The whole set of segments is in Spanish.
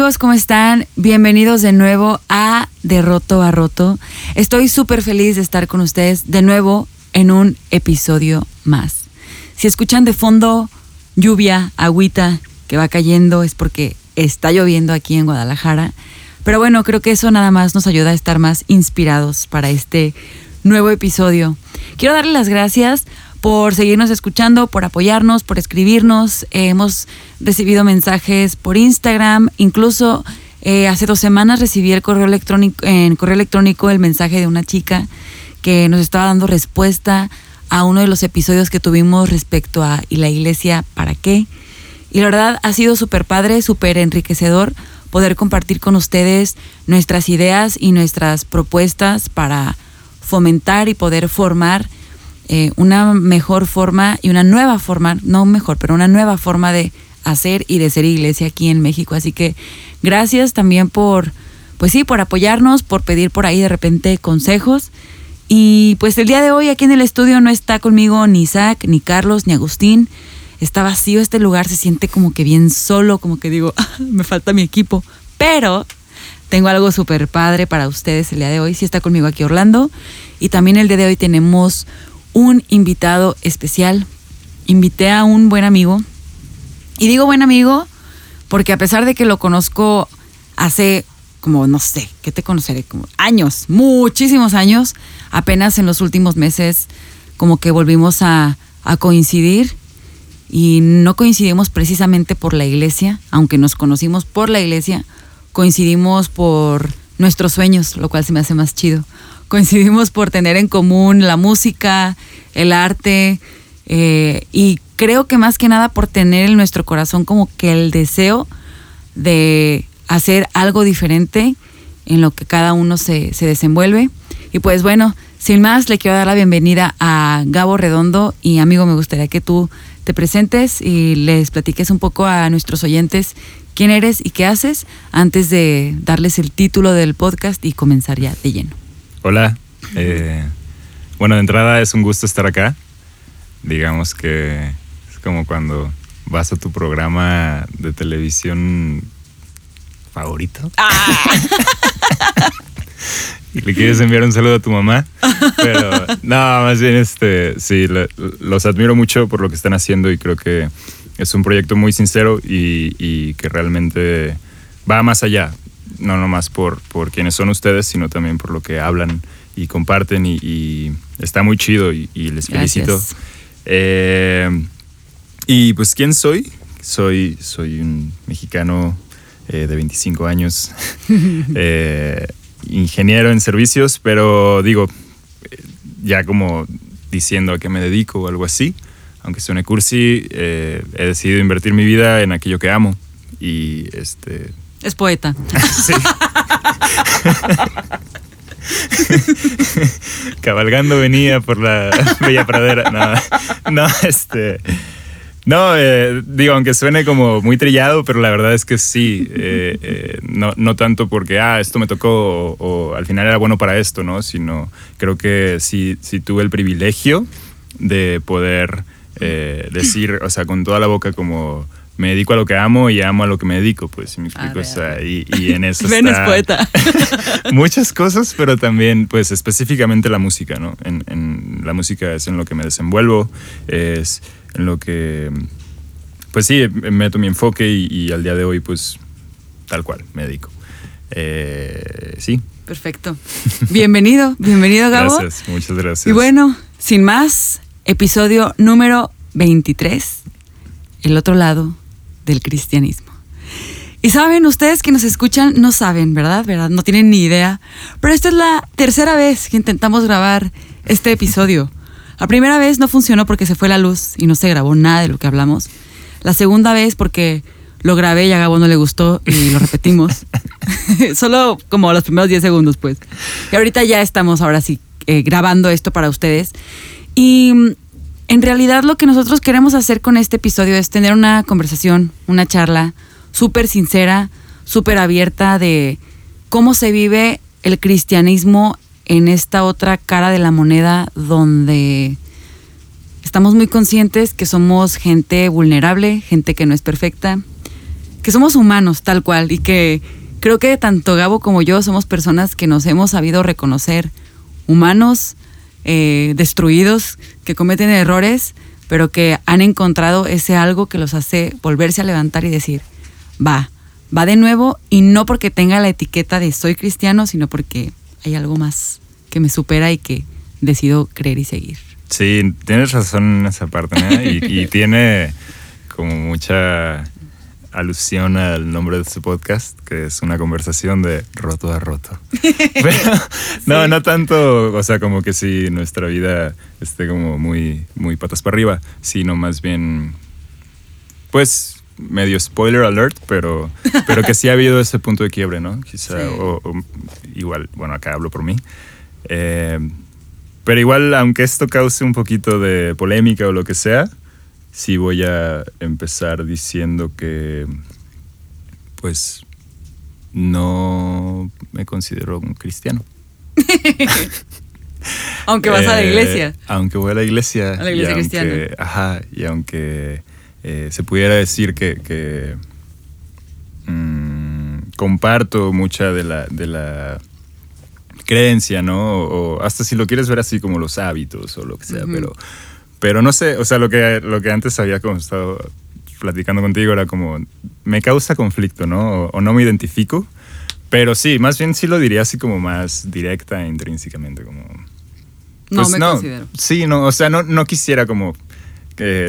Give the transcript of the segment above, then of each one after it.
Amigos, ¿cómo están? Bienvenidos de nuevo a De Roto a Roto. Estoy súper feliz de estar con ustedes de nuevo en un episodio más. Si escuchan de fondo lluvia, agüita que va cayendo, es porque está lloviendo aquí en Guadalajara. Pero bueno, creo que eso nada más nos ayuda a estar más inspirados para este nuevo episodio. Quiero darle las gracias por seguirnos escuchando, por apoyarnos, por escribirnos. Eh, hemos recibido mensajes por Instagram, incluso eh, hace dos semanas recibí el correo electrónico, en correo electrónico el mensaje de una chica que nos estaba dando respuesta a uno de los episodios que tuvimos respecto a ¿y la iglesia para qué? Y la verdad ha sido súper padre, súper enriquecedor poder compartir con ustedes nuestras ideas y nuestras propuestas para fomentar y poder formar eh, una mejor forma y una nueva forma, no mejor, pero una nueva forma de hacer y de ser iglesia aquí en México. Así que gracias también por, pues sí, por apoyarnos, por pedir por ahí de repente consejos. Y pues el día de hoy aquí en el estudio no está conmigo ni Isaac, ni Carlos, ni Agustín. Está vacío este lugar, se siente como que bien solo, como que digo, ah, me falta mi equipo. Pero tengo algo súper padre para ustedes el día de hoy. Sí está conmigo aquí Orlando. Y también el día de hoy tenemos un invitado especial. Invité a un buen amigo. Y digo buen amigo porque a pesar de que lo conozco hace como, no sé, ¿qué te conoceré? Como años, muchísimos años, apenas en los últimos meses como que volvimos a, coincidir y no coincidimos precisamente por la iglesia, aunque nos conocimos por la iglesia, coincidimos por nuestros sueños, lo cual se me hace más chido. Coincidimos por tener en común la música, el arte eh, y creo que más que nada por tener en nuestro corazón como que el deseo de hacer algo diferente en lo que cada uno se, se desenvuelve. Y pues bueno, sin más, le quiero dar la bienvenida a Gabo Redondo y amigo, me gustaría que tú te presentes y les platiques un poco a nuestros oyentes quién eres y qué haces antes de darles el título del podcast y comenzar ya de lleno. Hola, eh, bueno, de entrada es un gusto estar acá. Digamos que es como cuando vas a tu programa de televisión favorito. Ah. y le quieres enviar un saludo a tu mamá. Pero no, más bien este, sí, los admiro mucho por lo que están haciendo y creo que es un proyecto muy sincero y, que realmente va más allá, no nomás por, por quienes son ustedes, sino también por lo que hablan y comparten y, está muy chido y, les felicito. Eh, y pues, ¿quién soy? Soy, soy un mexicano eh, de 25 años, eh, ingeniero en servicios, pero digo, ya como diciendo a qué me dedico o algo así aunque suene cursi, he decidido invertir mi vida en aquello que amo. Y este. Es poeta. sí. Cabalgando venía por la bella pradera. No, no este. No, eh, digo, aunque suene como muy trillado, pero la verdad es que sí. Eh, no, no, tanto porque, ah, esto me tocó o, o, al final era bueno para esto, ¿no? Sino creo que sí, sí tuve el privilegio de poder eh, decir, o sea, con toda la boca como me dedico a lo que amo y amo a lo que me dedico, pues, si me explico, o sea, y, en eso está poeta. muchas cosas, pero también, pues, específicamente la música, ¿no? En, la música es en lo que me desenvuelvo, es en lo que, pues sí, meto mi enfoque y, al día de hoy, pues, tal cual, me dedico. Eh, sí. Perfecto. Bienvenido, bienvenido, Gabo. Gracias, muchas gracias. Y bueno, sin más, episodio número 23, el otro lado del cristianismo. Y saben, ustedes que nos escuchan no saben, ¿verdad? ¿verdad? No tienen ni idea. Pero esta es la tercera vez que intentamos grabar este episodio. La primera vez no funcionó porque se fue la luz y no se grabó nada de lo que hablamos. La segunda vez porque lo grabé y a Gabo no le gustó y lo repetimos. Solo como los primeros 10 segundos, pues. Y ahorita ya estamos ahora sí eh, grabando esto para ustedes. Y en realidad lo que nosotros queremos hacer con este episodio es tener una conversación, una charla súper sincera, súper abierta de cómo se vive el cristianismo en esta otra cara de la moneda donde estamos muy conscientes que somos gente vulnerable, gente que no es perfecta, que somos humanos tal cual y que creo que tanto Gabo como yo somos personas que nos hemos sabido reconocer humanos eh, destruidos, que cometen errores, pero que han encontrado ese algo que los hace volverse a levantar y decir, va, va de nuevo y no porque tenga la etiqueta de soy cristiano, sino porque hay algo más que me supera y que decido creer y seguir. Sí, tienes razón en esa parte, ¿no? y, tiene como mucha alusión al nombre de este podcast, que es una conversación de roto a roto. no, no tanto, o sea, como que si nuestra vida esté como muy, muy patas para arriba, sino más bien, pues, medio spoiler alert, pero, pero que sí ha habido ese punto de quiebre, ¿no? Quizá, o, igual, bueno, acá hablo por mí. Eh, pero igual, aunque esto cause un poquito de polémica o lo que sea, sí voy a empezar diciendo que, pues, no me considero un cristiano. aunque vas a la eh, iglesia. Aunque voy a la iglesia. A la iglesia cristiana. Ajá, y aunque eh, se pudiera decir que, mm, comparto mucha de la, de la creencia, ¿no? O, hasta si lo quieres ver así como los hábitos o lo que sea, pero, pero no sé, o sea, lo que, lo que antes había como estado platicando contigo era como, me causa conflicto, ¿no? O, no me identifico, pero sí, más bien sí lo diría así como más directa e intrínsecamente, como... no pues me considero. Sí, no, o sea, no, no quisiera como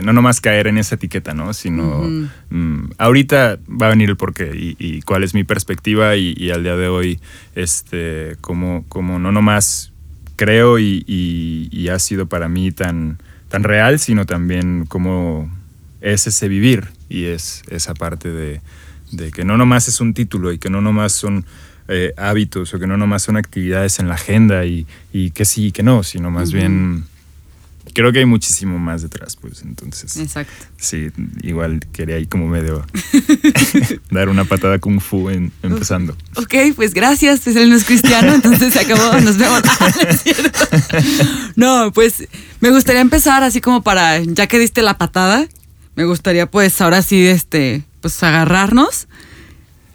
no nomás caer en esa etiqueta, ¿no? Sino mm, ahorita va a venir el porqué y, cuál es mi perspectiva y, al día de hoy, este, como, como no nomás creo y, ha sido para mí tan, tan real, sino también como es ese vivir y es esa parte de, que no nomás es un título y que no nomás son eh, hábitos o que no nomás son actividades en la agenda y, que sí y que no, sino más bien creo que hay muchísimo más detrás, pues entonces. Exacto. Sí, igual quería ahí como medio dar una patada kung fu en, empezando. Ok, pues gracias, pues él no es cristiano, entonces se acabó, nos vemos. no, pues me gustaría empezar así como para, ya que diste la patada, me gustaría pues ahora sí, este, pues agarrarnos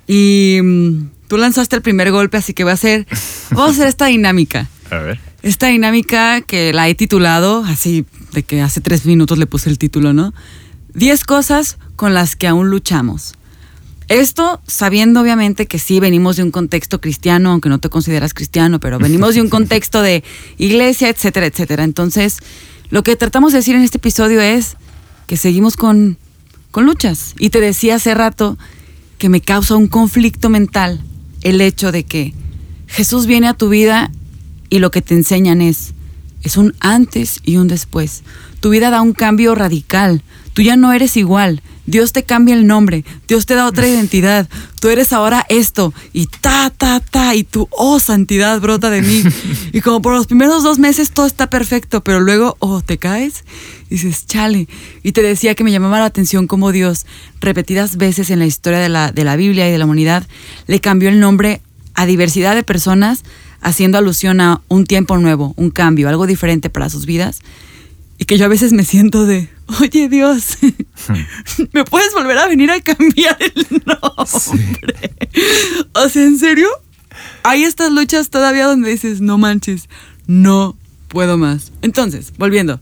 y mm, tú lanzaste el primer golpe, así que va a ser, vamos a hacer esta dinámica. A ver esta dinámica que la he titulado, así de que hace tres minutos le puse el título, ¿no? Diez cosas con las que aún luchamos. Esto sabiendo obviamente que sí venimos de un contexto cristiano, aunque no te consideras cristiano, pero venimos de un contexto de iglesia, etcétera, etcétera. Entonces, lo que tratamos de decir en este episodio es que seguimos con, con luchas. Y te decía hace rato que me causa un conflicto mental el hecho de que Jesús viene a tu vida y lo que te enseñan es, es un antes y un después. Tu vida da un cambio radical. Tú ya no eres igual. Dios te cambia el nombre. Dios te da otra identidad. Tú eres ahora esto. Y ta, ta, ta. Y tu, oh, santidad brota de mí. Y como por los primeros dos meses todo está perfecto, pero luego, oh, te caes. Y dices, chale. Y te decía que me llamaba la atención cómo Dios, repetidas veces en la historia de la, de la Biblia y de la humanidad, le cambió el nombre a diversidad de personas haciendo alusión a un tiempo nuevo, un cambio, algo diferente para sus vidas. Y que yo a veces me siento de, oye Dios, ¿me puedes volver a venir a cambiar el nombre? O sea, ¿en serio? Hay estas luchas todavía donde dices, no manches, no puedo más. Entonces, volviendo,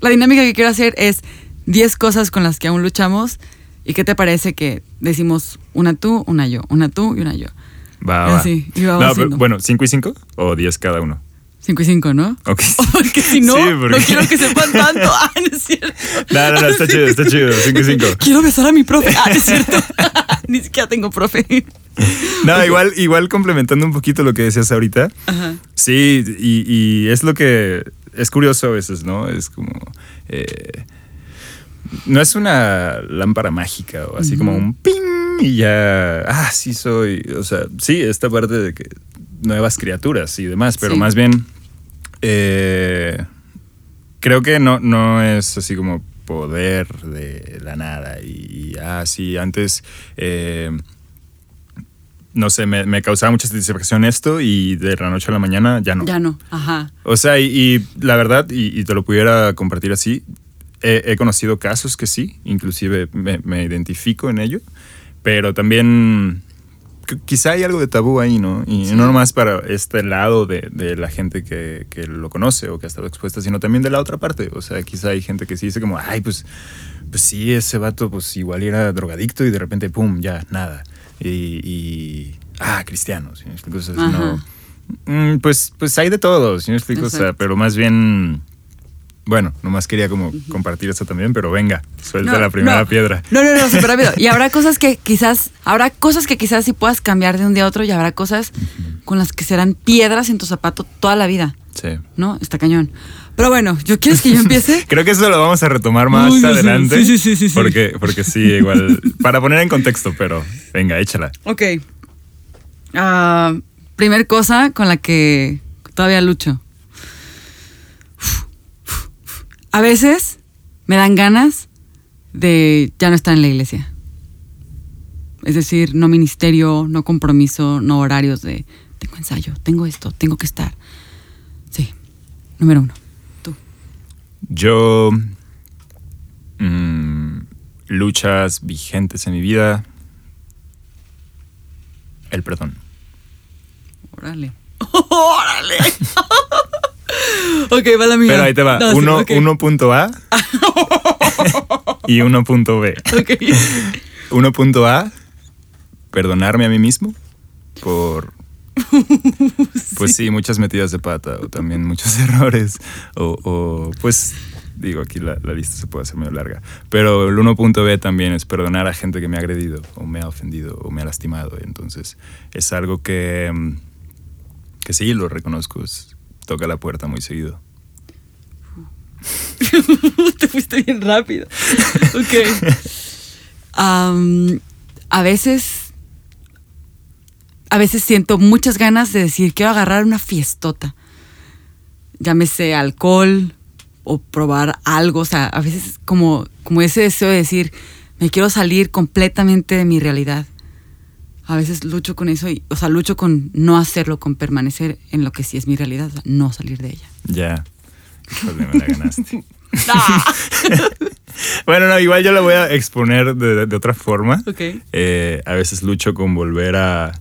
la dinámica que quiero hacer es 10 cosas con las que aún luchamos. ¿Y qué te parece que decimos una tú, una yo, una tú y una yo? Va, va. bueno, ¿cinco y cinco o diez cada uno? Cinco y cinco, ¿no? Ok. Porque si no, no quiero que sepan tanto. Ah, no es cierto. No, no, no, está chido, está chido. Cinco y cinco. Quiero besar a mi profe. Ah, no es cierto. Ni siquiera tengo profe. No, igual, igual complementando un poquito lo que decías ahorita. Ajá. Sí, y, y es lo que es curioso a veces, ¿no? Es como. Eh, no es una lámpara mágica o así como un ping y ya, ah, sí soy, o sea, sí, esta parte de que nuevas criaturas y demás, pero más bien eh, creo que no, no es así como poder de la nada y, ah, sí, antes... Eh, no sé, me, causaba mucha satisfacción esto y de la noche a la mañana ya no. Ya no, ajá. O sea, y, la verdad, y, te lo pudiera compartir así, he, conocido casos que sí, inclusive me, identifico en ello, pero también qu- quizá hay algo de tabú ahí, ¿no? Y no nomás para este lado de, de la gente que, que lo conoce o que ha estado expuesta, sino también de la otra parte. O sea, quizá hay gente que sí dice como, ay, pues, pues sí, ese vato pues igual era drogadicto y de repente, pum, ya, nada. Y, y ah, cristiano, ¿sí no- Mm, pues, pues hay de todo, ¿sí me explico? O sea, pero más bien... Bueno, nomás quería como compartir eso también, pero venga, suelta No, la primera no. piedra. No, no, no, súper rápido. Y habrá cosas que quizás, habrá cosas que quizás sí puedas cambiar de un día a otro y habrá cosas con las que serán piedras en tu zapato toda la vida, Sí. ¿no? Está cañón. Pero bueno, ¿yo quieres que yo empiece? Creo que eso lo vamos a retomar más Uy, adelante. Sí, sí, sí, sí, sí. Porque, porque sí, igual. para poner en contexto, pero venga, échala. Ok. Ah, primer cosa con la que todavía lucho. A veces me dan ganas de ya no estar en la iglesia. Es decir, no ministerio, no compromiso, no horarios de tengo ensayo, tengo esto, tengo que estar. Sí, número uno. Tú. Yo. mm, luchas vigentes en mi vida. El perdón. Órale. ¡Órale! ok, va la mía. Pero ahí te va. No, sí, uno, ok. uno punto A y uno punto B. Ok. Uno punto A, perdonarme a mí mismo por. Pues sí, muchas metidas de pata o también muchos errores. O, o, pues digo, aquí la, la lista se puede hacer medio larga. Pero el 1.b también es perdonar a gente que me ha agredido o me ha ofendido o me ha lastimado. Entonces es algo que, mm, que sí, lo reconozco. es- toca la puerta muy seguido. Te fuiste bien rápido. Ok. Am, a veces. A veces siento muchas ganas de decir, quiero agarrar una fiestota. Llámese alcohol o probar algo. O sea, a veces como, como ese deseo de decir, me quiero salir completamente de mi realidad. A veces lucho con eso, y, o sea, lucho con no hacerlo, con permanecer en lo que sí es mi realidad, o sea, no salir de ella. Ya. Híjole, me la ganaste. Bueno, no, igual yo la voy a exponer de, de otra forma. Ok. Eh, a veces lucho con volver a,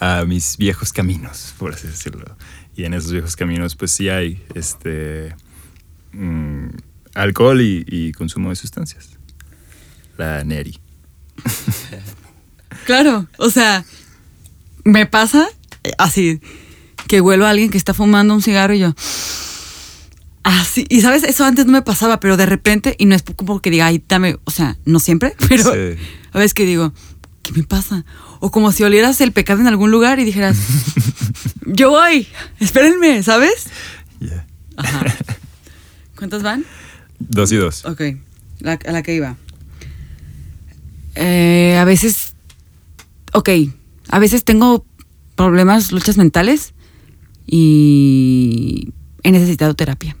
a mis viejos caminos, por así decirlo. Y en esos viejos caminos, pues sí hay este mm, alcohol y, y consumo de sustancias. La Neri. Claro, o sea, me pasa eh, así que vuelvo a alguien que está fumando un cigarro y yo así y sabes eso antes no me pasaba, pero de repente y no es como que diga, "Ay, dame", o sea, no siempre, pero Sí. a veces que digo, ¿qué me pasa? O como si olieras el pecado en algún lugar y dijeras, "Yo voy, espérenme", ¿sabes? Ya. Ajá. ¿Cuántas van? Dos y dos. Ok, la, a la que iba. Eh, a veces, ok, a veces tengo problemas, luchas mentales y he necesitado terapia.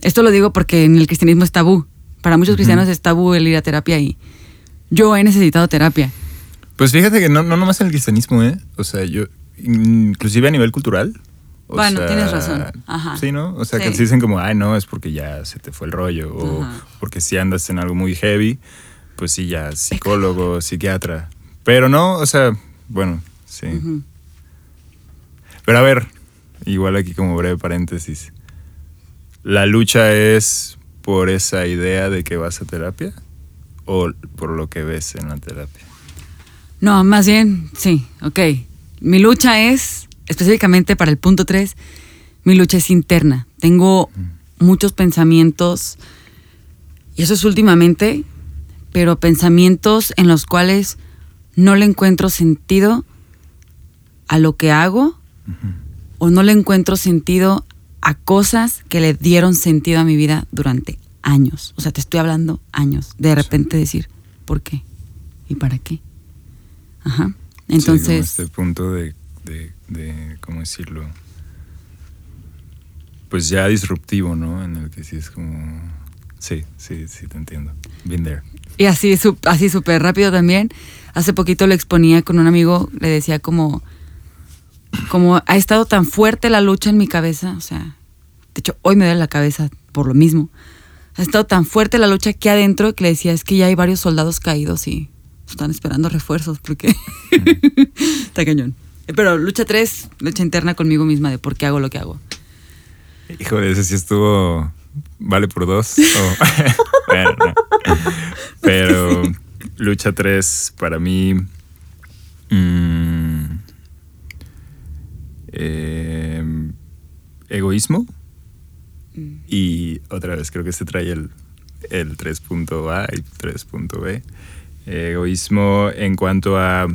Esto lo digo porque en el cristianismo es tabú. Para muchos cristianos es tabú el ir a terapia y yo he necesitado terapia. Pues fíjate que no, no nomás en el cristianismo, ¿eh? O sea, yo, inclusive a nivel cultural. o Bueno, sea, tienes razón. Ajá. Sí, ¿no? O sea, que se dicen como, ay, no, es porque ya se te fue el rollo. O Ajá. porque si andas en algo muy heavy, pues sí, ya psicólogo, psiquiatra. Pero no, o sea, bueno, sí. Pero a ver, igual aquí como breve paréntesis. ¿La lucha es por esa idea de que vas a terapia? ¿O por lo que ves en la terapia? No, más bien, sí, ok. Mi lucha es, específicamente para el punto 3, mi lucha es interna. Tengo muchos pensamientos, y eso es últimamente, pero pensamientos en los cuales no le encuentro sentido a lo que hago o no le encuentro sentido a cosas que le dieron sentido a mi vida durante años. O sea, te estoy hablando años. De repente decir, ¿por qué? ¿Y para qué? Ajá. Sí, como Entonces, este punto de, de, de, ¿cómo decirlo? Pues ya disruptivo, ¿no? En el que sí es como... Sí, sí, sí, te entiendo. Been there. y así así súper rápido también. Hace poquito lo exponía con un amigo, le decía como, como ha estado tan fuerte la lucha en mi cabeza, o sea, de hecho hoy me duele la cabeza por lo mismo. Ha estado tan fuerte la lucha aquí adentro que le decía, es que ya hay varios soldados caídos y están esperando refuerzos porque está cañón. Pero lucha tres, lucha interna conmigo misma de por qué hago lo que hago. Híjole, ese sí estuvo. Vale por dos. bueno, Pero lucha tres para mí. Mm, em, egoísmo. Mm. Y otra vez, creo que se trae el, el 3.A y 3.B. Egoísmo en cuanto a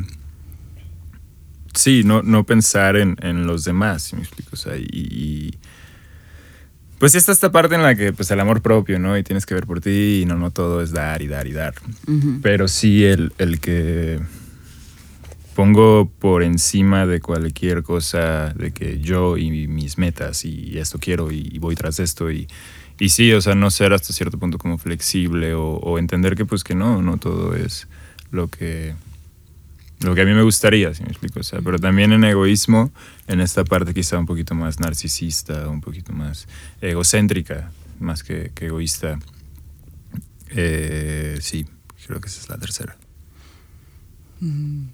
sí, no, no pensar en, los demás, me explico. O sea, y, pues está esta parte en la que pues el amor propio, ¿no? Y tienes que ver por ti y no, no todo es dar y dar y dar. Pero sí el, el, que pongo por encima de cualquier cosa de que yo y mis metas y esto quiero y voy tras esto y, y sí, o sea, no ser hasta cierto punto como flexible o, o entender que pues que no, no todo es lo que lo que a mí me gustaría, si me explico. O sea, pero también en egoísmo, en esta parte quizá un poquito más narcisista, un poquito más egocéntrica, más que, egoísta. Eh, sí, creo que esa es la tercera. Mm.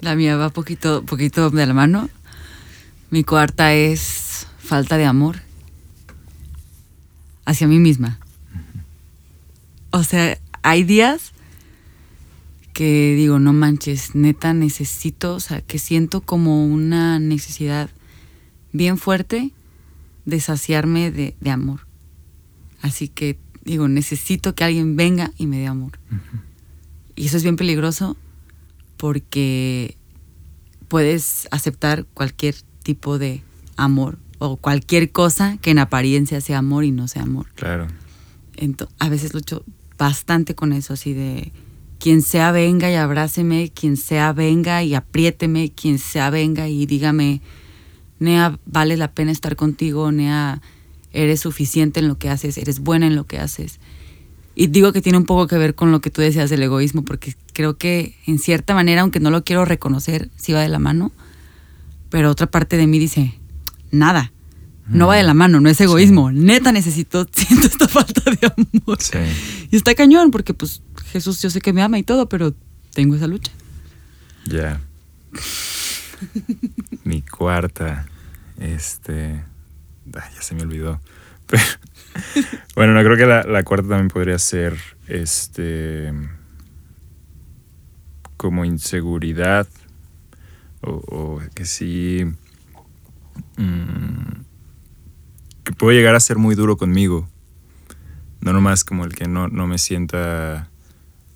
La mía va poquito, poquito de la mano. Mi cuarta es falta de amor hacia mí misma. O sea, hay días que digo, no manches, neta necesito, o sea, que siento como una necesidad bien fuerte de saciarme de, amor. Así que digo, necesito que alguien venga y me dé amor. Y eso es bien peligroso porque puedes aceptar cualquier tipo de amor o cualquier cosa que en apariencia sea amor y no sea amor. Claro. Entonces, a veces lucho bastante con eso, así de quien sea venga y abráceme, quien sea venga y apriéteme, quien sea venga y dígame, Nea, vale la pena estar contigo, Nea, eres suficiente en lo que haces, eres buena en lo que haces. Y digo que tiene un poco que ver con lo que tú decías del egoísmo, porque creo que en cierta manera, aunque no lo quiero reconocer, sí va de la mano, pero otra parte de mí dice, nada, no va de la mano, no es egoísmo. Neta necesito, siento esta falta de amor. Y está cañón, porque pues Jesús yo sé que me ama y todo, pero tengo esa lucha. Ya. Mi cuarta, este... ya se me olvidó. bueno, no creo que la, cuarta también podría ser, este... Como inseguridad. O, que sí... Mm, que puedo llegar a ser muy duro conmigo. No nomás como el que no, no me sienta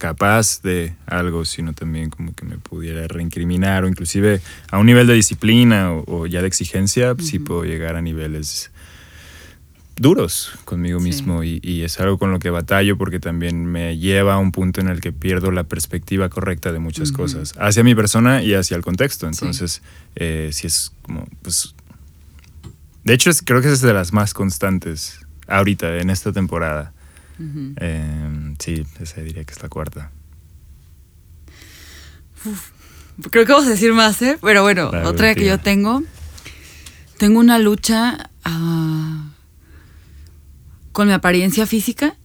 capaz de algo, sino también como que me pudiera reincriminar o inclusive a un nivel de disciplina o, ya de exigencia, sí puedo llegar a niveles duros conmigo mismo y, es algo con lo que batallo porque también me lleva a un punto en el que pierdo la perspectiva correcta de muchas cosas, hacia mi persona y hacia el contexto. Entonces, eh, si es como, pues, de hecho creo que es de las más constantes ahorita, en esta temporada. Em, sí, esa diría que es la cuarta. creo que vamos a decir más, ¿eh? Pero bueno, otra que yo tengo. Tengo una lucha ah, con mi apariencia física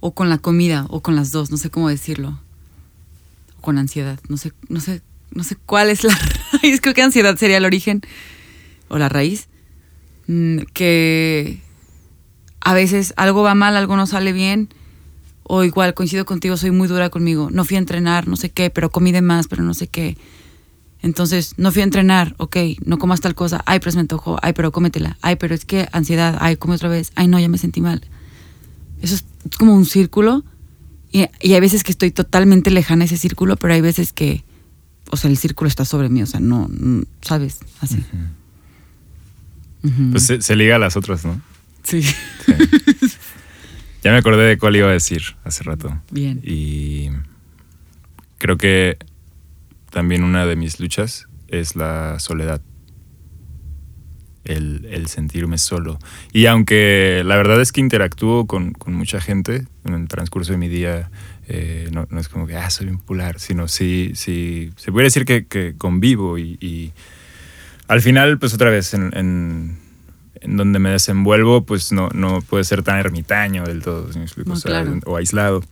o con la comida o con las dos, no sé cómo decirlo. O con ansiedad, no sé, no sé, no sé cuál es la raíz. Creo que ansiedad sería el origen o la raíz. Mm, que a veces algo va mal, algo no sale bien, o igual coincido contigo, soy muy dura conmigo, no fui a entrenar, no sé qué, pero comí de más, pero no sé qué. Entonces, no fui a entrenar, ok, no comas tal cosa, ay, pero se me antojó, ay, pero cómetela, ay, pero es que ansiedad, ay, come otra vez, ay, no, ya me sentí mal. Eso es como un círculo y, hay veces que estoy totalmente lejana a ese círculo, pero hay veces que, o sea, el círculo está sobre mí, o sea, no, ¿sabes? Así. Pues se, se, liga a las otras, ¿no? Sí. ya me acordé de cuál iba a decir hace rato. Bien. Y creo que también una de mis luchas es la soledad. El, sentirme solo. Y aunque la verdad es que interactúo con, mucha gente en el transcurso de mi día, eh, no, es como que, ah, soy bien popular, sino sí, sí, se puede decir que, convivo y, al final, pues otra vez, en en donde me desenvuelvo, pues no, no puede ser tan ermitaño del todo, o, aislado.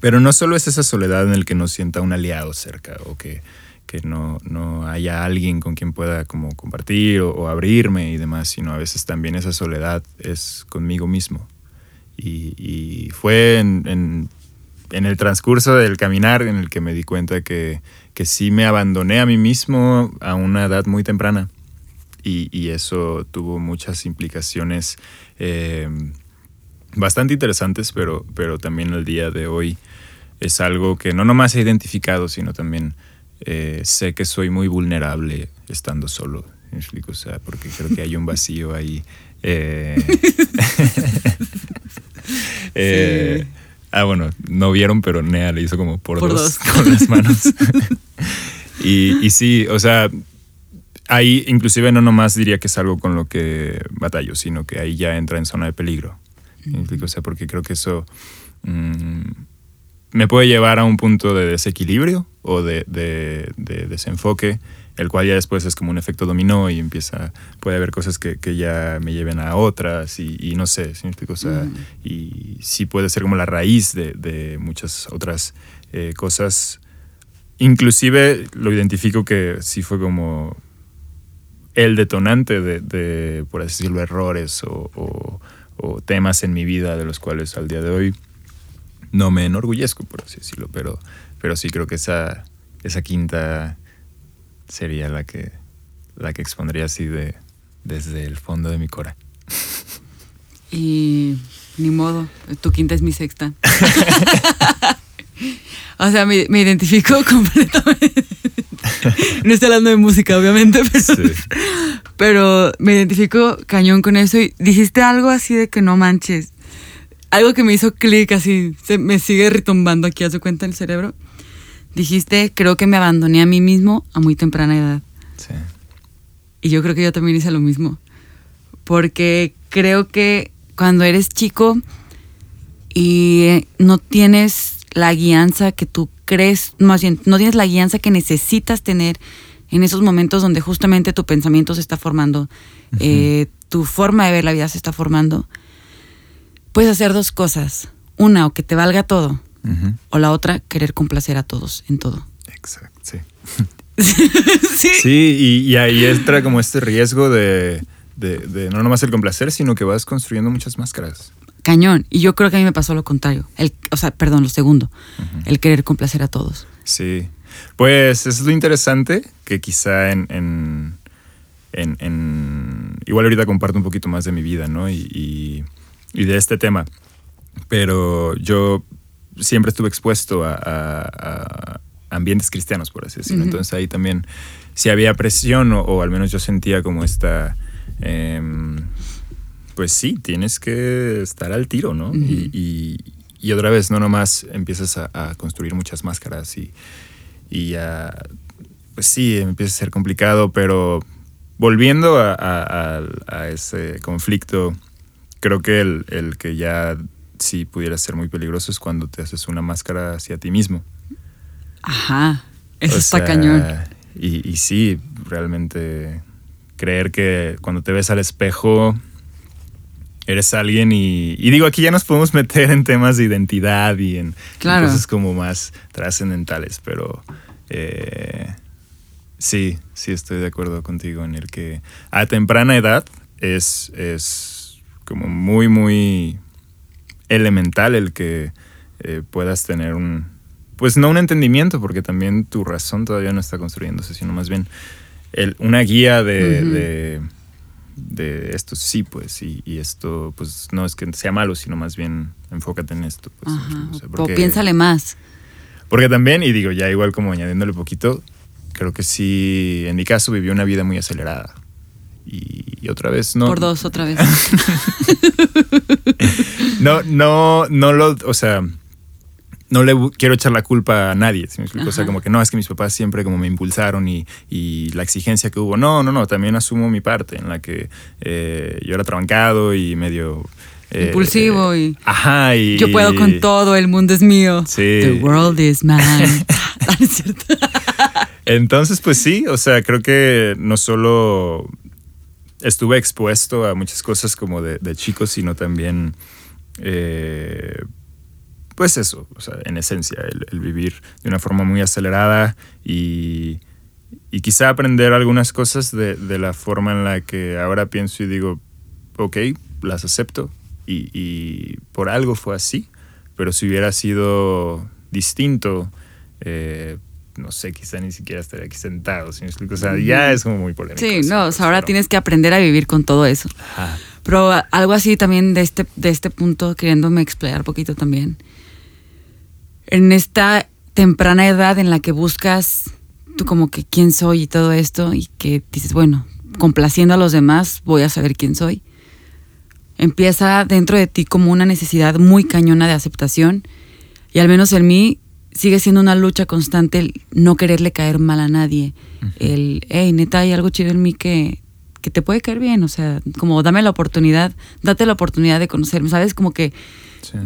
Pero no solo es esa soledad en el que no sienta un aliado cerca o que, que no, no haya alguien con quien pueda como compartir o, abrirme y demás, sino a veces también esa soledad es conmigo mismo. Y, fue en, en, el transcurso del caminar en el que me di cuenta que, que sí me abandoné a mí mismo a una edad muy temprana. Y, y eso tuvo muchas implicaciones eh, bastante interesantes, pero, pero también el día de hoy es algo que no nomás he identificado, sino también eh, sé que soy muy vulnerable estando solo. ¿Me explico? O sea, porque creo que hay un vacío ahí. Eh, eh, ah, bueno, no vieron, pero Nea le hizo como por, dos, con las manos. y, y sí, o sea, ahí inclusive no nomás diría que es algo con lo que batallo, sino que ahí ya entra en zona de peligro. O sea, porque creo que eso mm, me puede llevar a un punto de desequilibrio o de, desenfoque, el cual ya después es como un efecto dominó y empieza, puede haber cosas que, ya me lleven a otras y, no sé, ¿sí y sí puede ser como la raíz de, muchas otras eh, cosas. Inclusive lo identifico que sí fue como el detonante de, por así decirlo, errores o o temas en mi vida de los cuales al día de hoy no me enorgullezco, por así decirlo, pero, pero sí creo que esa, esa quinta sería la que, la que expondría así de, desde el fondo de mi cora. Y ni modo, tu quinta es mi sexta. o sea, me, me identifico completamente. no estoy hablando de música, obviamente, pero, pero me identifico cañón con eso. Y dijiste algo así de que no manches. Algo que me hizo clic así, se me sigue retumbando aquí a su cuenta el cerebro. Dijiste, creo que me abandoné a mí mismo a muy temprana edad. Sí. Y yo creo que yo también hice lo mismo. Porque creo que cuando eres chico y no tienes la guianza que tú crees, más bien, no tienes la guianza que necesitas tener en esos momentos donde justamente tu pensamiento se está formando, eh, tu forma de ver la vida se está formando, puedes hacer dos cosas. Una, o que te valga todo, o la otra, querer complacer a todos en todo. Exacto, sí. sí, y, ahí entra como este riesgo de, de, no nomás el complacer, sino que vas construyendo muchas máscaras cañón. Y yo creo que a mí me pasó lo contrario. El, o sea, perdón, lo segundo. El querer complacer a todos. Sí. Pues eso es lo interesante, que quizá en, en, en, Igual ahorita comparto un poquito más de mi vida, ¿no? Y, y, de este tema. Pero yo siempre estuve expuesto a, ambientes cristianos, por así decirlo. Entonces ahí también, si había presión, o, al menos yo sentía como esta... Em, pues sí, tienes que estar al tiro, ¿no? y, otra vez, no nomás empiezas a, construir muchas máscaras y, y ya, pues sí, empieza a ser complicado, pero volviendo a, ese conflicto, creo que el, que ya sí pudiera ser muy peligroso es cuando te haces una máscara hacia ti mismo. Ajá, eso está cañón. Y, y sí, realmente creer que cuando te ves al espejo eres alguien y, digo, aquí ya nos podemos meter en temas de identidad y en, cosas como más trascendentales, pero eh, sí, sí estoy de acuerdo contigo en el que a temprana edad es, es como muy, muy elemental el que eh, puedas tener un, pues no un entendimiento, porque también tu razón todavía no está construyéndose, sino más bien el, una guía de de esto sí, pues, y, esto, pues, no es que sea malo, sino más bien enfócate en esto. Pues, o piénsale más. Porque también, y digo, ya igual como añadiéndole poquito, creo que sí, en mi caso viví una vida muy acelerada. Y, otra vez no. Por dos, otra vez. no, no, no lo, o sea, no le quiero echar la culpa a nadie, O sea, como que no, es que mis papás siempre como me impulsaron y, la exigencia que hubo. No, no, no, también asumo mi parte en la que eh, yo era trabancado y medio... Eh, Impulsivo y... Ajá, y... Yo puedo con todo, el mundo es mío. Sí. The world is mine. Entonces, pues sí, o sea, creo que no solo estuve expuesto a muchas cosas como de, de chico, sino también... Eh, pues eso, o sea, en esencia, el, vivir de una forma muy acelerada y, y quizá aprender algunas cosas de, de, la forma en la que ahora pienso y digo, ok, las acepto y, y por algo fue así, pero si hubiera sido distinto, eh, no sé, quizá ni siquiera estaría aquí sentado, explico. O sea, ya es como muy polémico. Sí, no, o sea, ahora tienes que aprender a vivir con todo eso. Pero algo así también de este, de este punto, queriéndome explayar un poquito también. En esta temprana edad en la que buscas tú como que quién soy y todo esto y que dices, bueno, complaciendo a los demás voy a saber quién soy. Empieza dentro de ti como una necesidad muy cañona de aceptación y al menos en mí sigue siendo una lucha constante el no quererle caer mal a nadie. El, hey, neta, hay algo chido en mí que, que te puede caer bien. O sea, como dame la oportunidad, date la oportunidad de conocerme. ¿Sabes? Como que,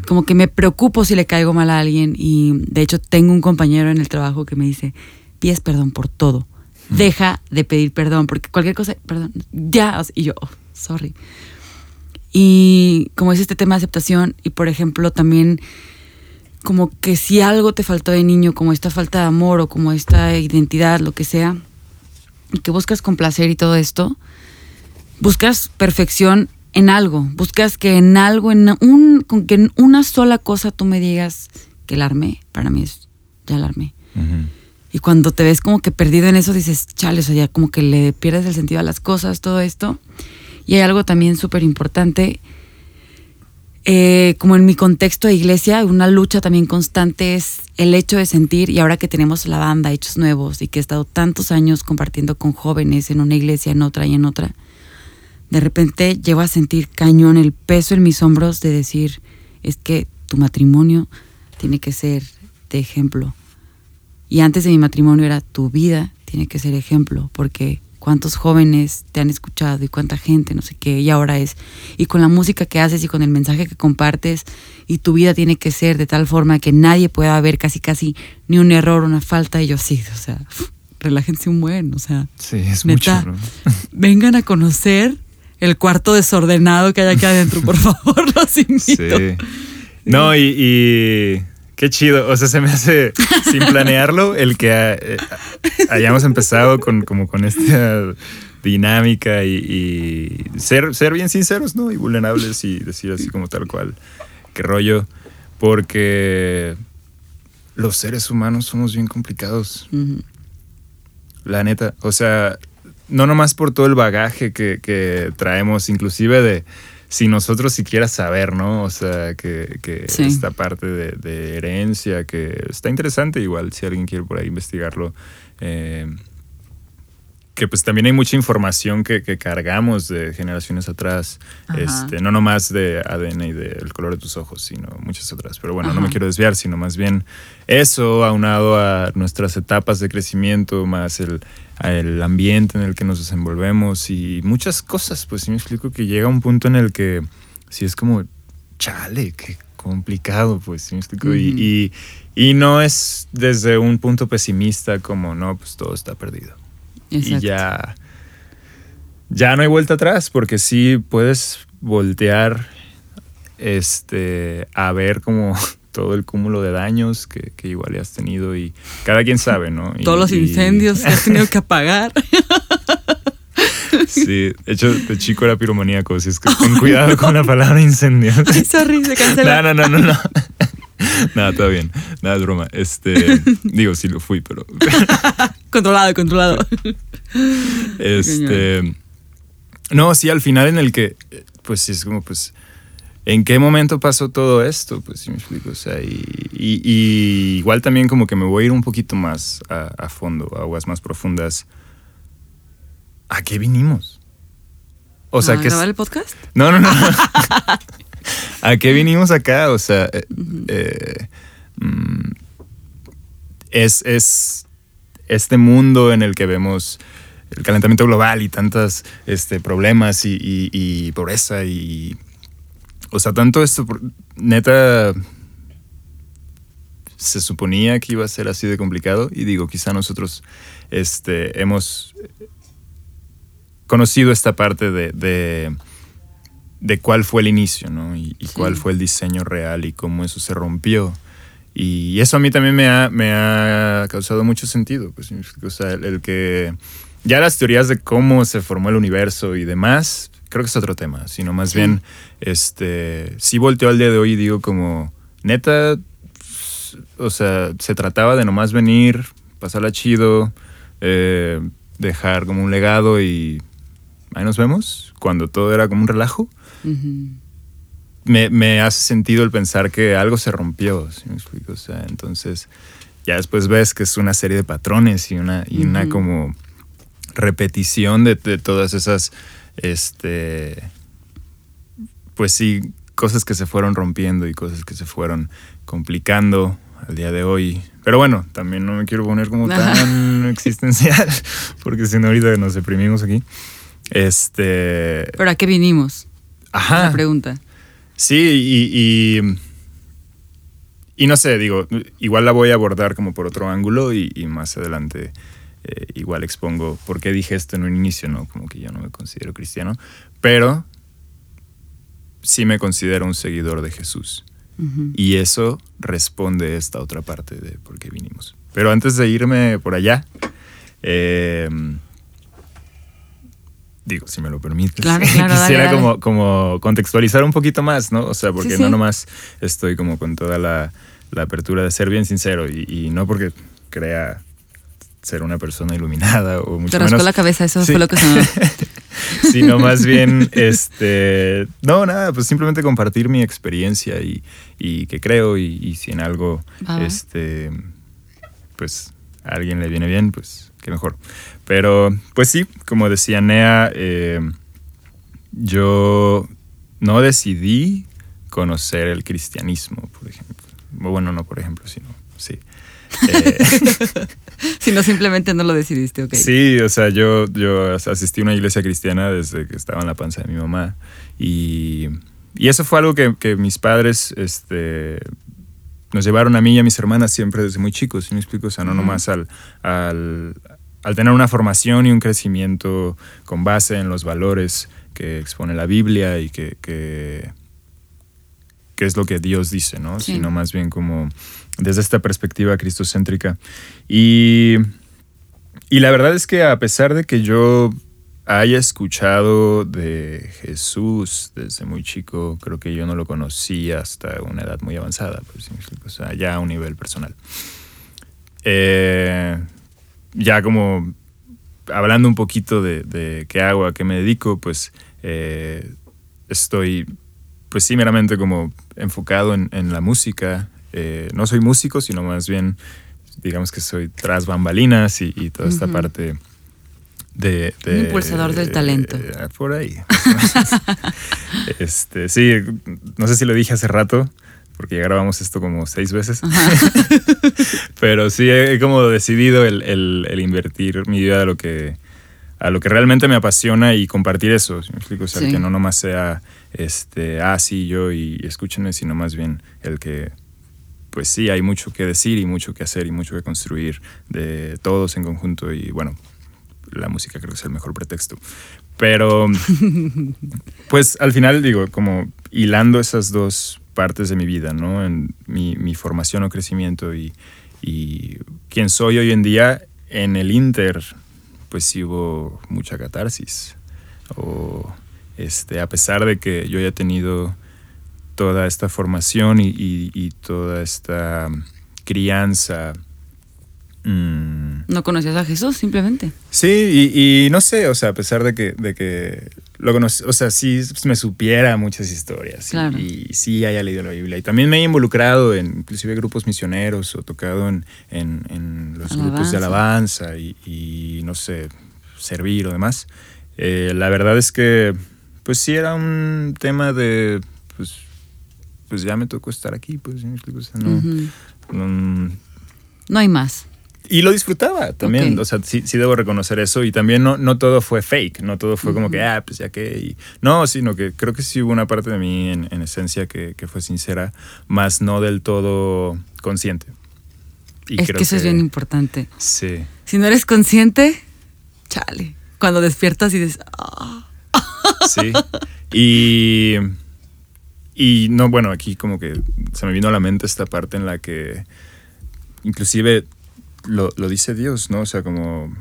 como que me preocupo si le caigo mal a alguien. Y de hecho, tengo un compañero en el trabajo que me dice: pides perdón por todo. Deja de pedir perdón, porque cualquier cosa, perdón, ya. Y yo, oh, sorry. Y como es este tema de aceptación, y por ejemplo, también como que si algo te faltó de niño, como esta falta de amor o como esta identidad, lo que sea, y que buscas complacer y todo esto, buscas perfección en algo, buscas que en algo, en un, con que en una sola cosa tú me digas que la armé, para mí es, ya la armé. Y cuando te ves como que perdido en eso, dices, chale, o sea, ya como que le pierdes el sentido a las cosas, todo esto. Y hay algo también súper importante eh, como en mi contexto de iglesia, una lucha también constante es el hecho de sentir, y ahora que tenemos la banda, Hechos Nuevos, y que he estado tantos años compartiendo con jóvenes en una iglesia, en otra y en otra, de repente llevo a sentir cañón el peso en mis hombros de decir, es que tu matrimonio tiene que ser de ejemplo. Y antes de mi matrimonio era tu vida tiene que ser ejemplo, porque cuántos jóvenes te han escuchado y cuánta gente, no sé qué, y ahora es. Y con la música que haces y con el mensaje que compartes, y tu vida tiene que ser de tal forma que nadie pueda ver casi, casi ni un error, una falta, y yo sí, o sea, relájense un buen, o sea. Sí, es mucho. Vengan a conocer el cuarto desordenado que hay aquí adentro, por favor, los invito. Sí. No, y Qué chido, o sea, se me hace sin planearlo el que eh, hayamos empezado con como con esta dinámica y, ser, ser bien sinceros, ¿no? Y vulnerables y decir así como tal cual, qué rollo, porque los seres humanos somos bien complicados. La neta, o sea, no nomás por todo el bagaje que, que traemos, inclusive de si nosotros siquiera saber, ¿no? O sea, que, esta parte de, herencia, que está interesante igual, si alguien quiere por ahí investigarlo. Eh, que pues también hay mucha información que, cargamos de generaciones atrás, este, no nomás de ADN y del color de tus ojos, sino muchas otras. Pero bueno, no me quiero desviar, sino más bien eso aunado a nuestras etapas de crecimiento, más el, el ambiente en el que nos desenvolvemos y muchas cosas, pues sí me explico que llega un punto en el que si es como, chale, qué complicado, pues sí me explico. y, y, no es desde un punto pesimista como, no, pues todo está perdido. Y ya, ya no hay vuelta atrás, porque sí puedes voltear este, a ver como todo el cúmulo de daños que, que igual has tenido y cada quien sabe, ¿no? Todos los incendios que has tenido que apagar. Sí, de hecho, de chico era piromaníaco, así es que ten cuidado con la palabra incendio. Ay, sorry, se cancela. No, no, no, no, no. Nada, todo bien. Nada, es broma. Este, digo, sí lo fui, pero. controlado, controlado. Este. No, sí, al final en el que, pues sí, es como, pues, ¿En qué momento pasó todo esto? Pues sí me explico. O sea, y, igual también como que me voy a ir un poquito más a, fondo, a aguas más profundas. ¿A qué vinimos? O sea, ¿A grabar el podcast? No, no, no. ¿A qué vinimos acá? O sea, eh, eh, mm, es, es este mundo en el que vemos el calentamiento global y tantos este, problemas y, y pobreza y o sea, tanto esto, neta, se suponía que iba a ser así de complicado y digo, quizá nosotros este, hemos conocido esta parte de, de, cuál fue el inicio, ¿no? Y, cuál fue el diseño real y cómo eso se rompió. y eso a mí también me ha, me ha causado mucho sentido. Pues, o sea, el, que ya las teorías de cómo se formó el universo y demás, creo que es otro tema, sino más bien, este, sí volteo al día de hoy y digo como, neta, o sea, se trataba de nomás venir, pasarla chido, eh, dejar como un legado y ahí nos vemos, cuando todo era como un relajo me, me, hace sentido el pensar que algo se rompió, me explico? O sea, entonces ya después ves que es una serie de patrones y una, y una como repetición de, de, todas esas, este, pues sí, cosas que se fueron rompiendo y cosas que se fueron complicando al día de hoy. Pero bueno, también no me quiero poner como tan existencial, porque si no ahorita nos deprimimos aquí. Este. ¿Pero a qué vinimos? Ajá. La pregunta. Sí, y, y, no sé, digo, igual la voy a abordar como por otro ángulo y, más adelante eh, igual expongo por qué dije esto en un inicio, ¿no? Como que yo no me considero cristiano, pero sí me considero un seguidor de Jesús. Y eso responde esta otra parte de por qué vinimos. Pero antes de irme por allá, eh, digo, si me lo permites, claro, claro, quisiera Como, como contextualizar un poquito más, ¿no? O sea, porque no nomás estoy como con toda la, apertura de ser bien sincero y, no porque crea ser una persona iluminada o mucho Te rascó la cabeza, eso fue lo que sonó. sino más bien, este, no, nada, pues simplemente compartir mi experiencia y, y que creo y, si en algo, este, pues a alguien le viene bien, pues qué mejor. Pero, pues sí, como decía Nea, eh, yo no decidí conocer el cristianismo, por ejemplo. Bueno, no por ejemplo, sino sí. Eh, sino simplemente no lo decidiste, ok. Sí, o sea, yo, yo asistí a una iglesia cristiana desde que estaba en la panza de mi mamá y, y eso fue algo que, que, mis padres este, nos llevaron a mí y a mis hermanas siempre desde muy chicos, ¿sí me explico? O sea, no nomás al, al, al tener una formación y un crecimiento con base en los valores que expone la Biblia y que, que, es lo que Dios dice, ¿no? Sino más bien como desde esta perspectiva cristocéntrica. Y, y la verdad es que a pesar de que yo haya escuchado de Jesús desde muy chico, creo que yo no lo conocí hasta una edad muy avanzada, pues, o sea, ya a un nivel personal. Eh, ya como hablando un poquito de, qué hago, a qué me dedico, pues eh, estoy, pues sí, meramente como enfocado en, la música. Eh, no soy músico, sino más bien, digamos que soy tras bambalinas y, toda esta parte de, Un impulsador del talento. Eh, por ahí. este, sí, no sé si lo dije hace rato, porque ya grabamos esto como seis veces. Pero sí he, como decidido el, invertir mi vida a lo que a lo que realmente me apasiona y compartir eso, explico? O sea, que no nomás sea este, ah, sí, yo y escúchenme, sino más bien el que, pues sí, hay mucho que decir y mucho que hacer y mucho que construir de todos en conjunto y bueno, la música creo que es el mejor pretexto. Pero, pues al final digo, como hilando esas dos partes de mi vida, ¿no? En mi, formación o crecimiento y, y quién soy hoy en día, en el Inter, pues sí hubo mucha catarsis. O, este, a pesar de que yo haya tenido toda esta formación y toda esta crianza Mm. No conocías a Jesús, simplemente. Sí, y, no sé, o sea, a pesar de que, de que lo conocí, o sea, sí me supiera muchas historias y, sí haya leído la Biblia. Y también me he involucrado en inclusive grupos misioneros o tocado en, en, los grupos de alabanza y, no sé, servir o demás. Eh, la verdad es que, pues sí era un tema de, pues, pues ya me tocó estar aquí, pues, no, no hay más. Y lo disfrutaba también, o sea, sí, sí, debo reconocer eso. Y también no, no todo fue fake, no todo fue como que, ah, pues ya que. no, sino que creo que sí hubo una parte de mí en, esencia que, fue sincera, más no del todo consciente. Y es que eso es bien importante. Sí. Si no eres consciente, chale. Cuando despiertas y dices, Sí. Y y no, bueno, aquí como que se me vino a la mente esta parte en la que inclusive lo, lo dice Dios, ¿no? O sea, como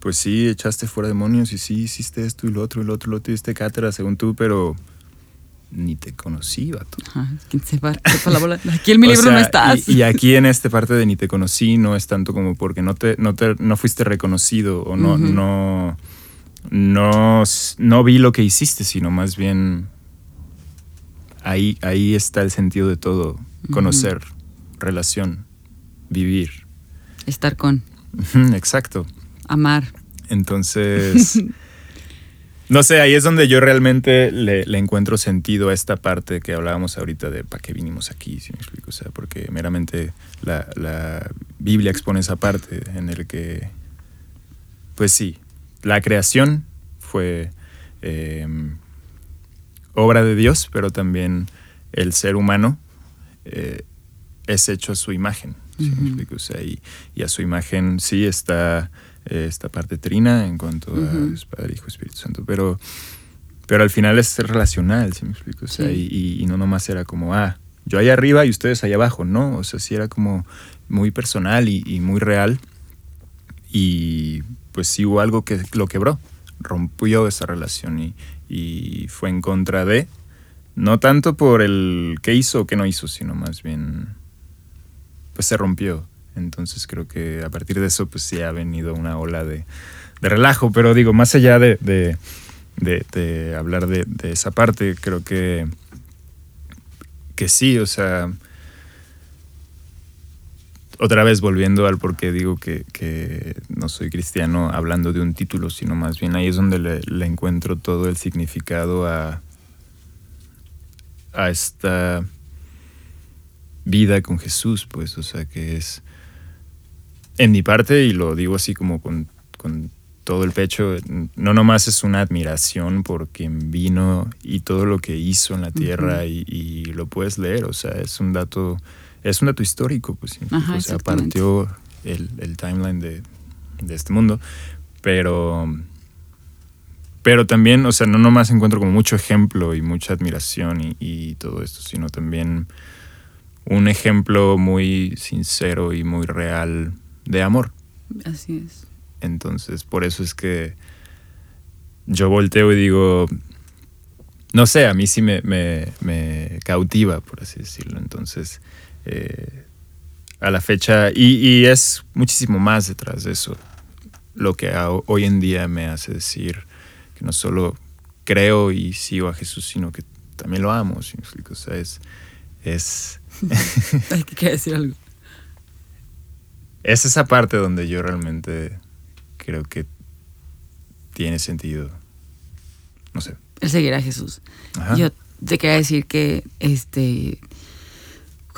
pues sí, echaste fuera demonios y sí, hiciste esto y lo otro y lo otro, lo otro, diste cátedra según tú, pero ni te conocí, vato. Ajá, ¿quién sepa, sepa la bola? Aquí en mi O libro sea, no estás. Y, y aquí en esta parte de ni te conocí no es tanto como porque no te, no te, no fuiste reconocido o no, no, no, no vi lo que hiciste, sino más bien ahí, ahí está el sentido de todo. Conocer, relación, vivir. Estar con, Exacto. amar. Entonces, no sé, ahí es donde yo realmente le, le encuentro sentido a esta parte que hablábamos ahorita de para qué vinimos aquí, si me explico. O sea, porque meramente la, la Biblia expone esa parte en el que, pues sí, la creación fue eh, obra de Dios, pero también el ser humano eh, es hecho a su imagen. ¿Sí me explico? O sea, y, y a su imagen sí está eh, esta parte trina en cuanto a Ujú. Dios, Padre, Hijo, Espíritu Santo, pero, pero al final es relacional, ¿sí me explico? O sea, Sí. y, no nomás era como, ah, yo allá arriba y ustedes allá abajo, ¿no? O sea, sí era como muy personal y, y muy real. Y pues sí hubo algo que lo quebró, rompió esa relación y, y fue en contra de, no tanto por el qué hizo o qué no hizo, sino más bien, pues se rompió. Entonces creo que a partir de eso pues sí ha venido una ola de, de relajo, pero digo, más allá de, de, de- hablar de, de esa parte, creo que, que sí, o sea, otra vez volviendo al por qué digo que, que no soy cristiano hablando de un título, sino más bien ahí es donde le, le encuentro todo el significado a, a esta vida con Jesús, pues, o sea, que es en mi parte, y lo digo así como con, con todo el pecho, no nomás es una admiración por quien vino y todo lo que hizo en la tierra y, y lo puedes leer, o sea, es un dato, es un dato histórico, pues, Ajá, o sea, partió el, el timeline de, de este mundo, pero, pero también, o sea, no nomás encuentro como mucho ejemplo y mucha admiración y, y todo esto, sino también un ejemplo muy sincero y muy real de amor. Así es. Entonces, por eso es que yo volteo y digo, no sé, a mí sí me, me- me cautiva, por así decirlo. Entonces, eh, a la fecha, y, y es muchísimo más detrás de eso, lo que hoy en día me hace decir que no solo creo y sigo a Jesús, sino que también lo amo, ¿sí? O sea, es, es, Ay, que decir algo. es esa parte donde yo realmente creo que tiene sentido. No sé. El seguir a Jesús. Ajá. Yo te quería decir que este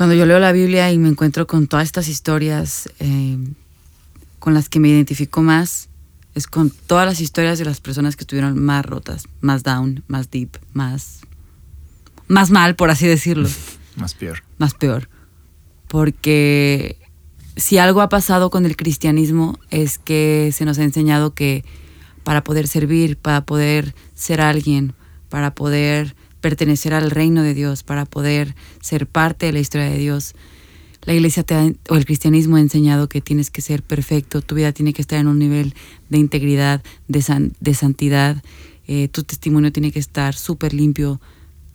cuando yo leo la Biblia y me encuentro con todas estas historias eh, con las que me identifico más, es con todas las historias de las personas que estuvieron más rotas, más down, más deep, más, más mal, por así decirlo, Más peor. más peor. Porque si algo ha pasado con el cristianismo es que se nos ha enseñado que para poder servir, para poder ser alguien, para poder pertenecer al reino de Dios, para poder ser parte de la historia de Dios, la iglesia te ha- o el cristianismo ha enseñado que tienes que ser perfecto, tu vida tiene que estar en un nivel de integridad, de, san- de santidad, eh, tu testimonio tiene que estar súper limpio,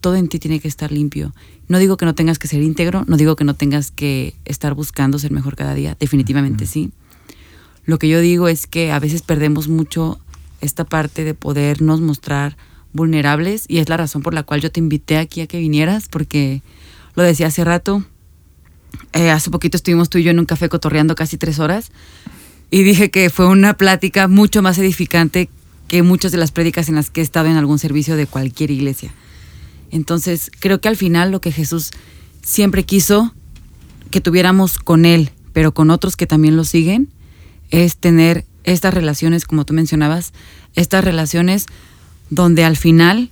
todo en ti tiene que estar limpio. No digo que no tengas que ser íntegro, no digo que no tengas que estar buscando ser mejor cada día, definitivamente sí. Lo que yo digo es que a veces perdemos mucho esta parte de podernos mostrar vulnerables y es la razón por la cual yo te invité aquí a que vinieras, porque lo decía hace rato, eh, hace poquito estuvimos tú y yo en un café cotorreando casi tres horas y dije que fue una plática mucho más edificante que muchas de las prédicas en las que he estado en algún servicio de cualquier iglesia. Entonces, creo que al final lo que Jesús siempre quiso que tuviéramos con Él, pero con otros que también lo siguen, es tener estas relaciones, como tú mencionabas, estas relaciones donde al final,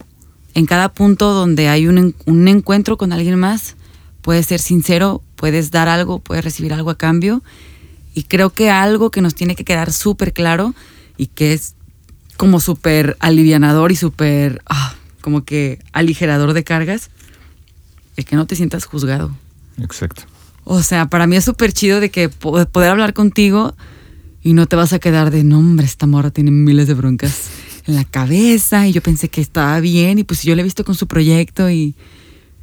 en cada punto donde hay un, un encuentro con alguien más, puedes ser sincero, puedes dar algo, puedes recibir algo a cambio. Y creo que algo que nos tiene que quedar súper claro y que es como súper alivianador y súper, ah, como que aligerador de cargas, el que no te sientas juzgado. Exacto. O sea, para mí es súper chido de que po- poder hablar contigo y no te vas a quedar de, no, hombre, esta morra tiene miles de broncas en la cabeza y yo pensé que estaba bien y pues yo le he visto con su proyecto y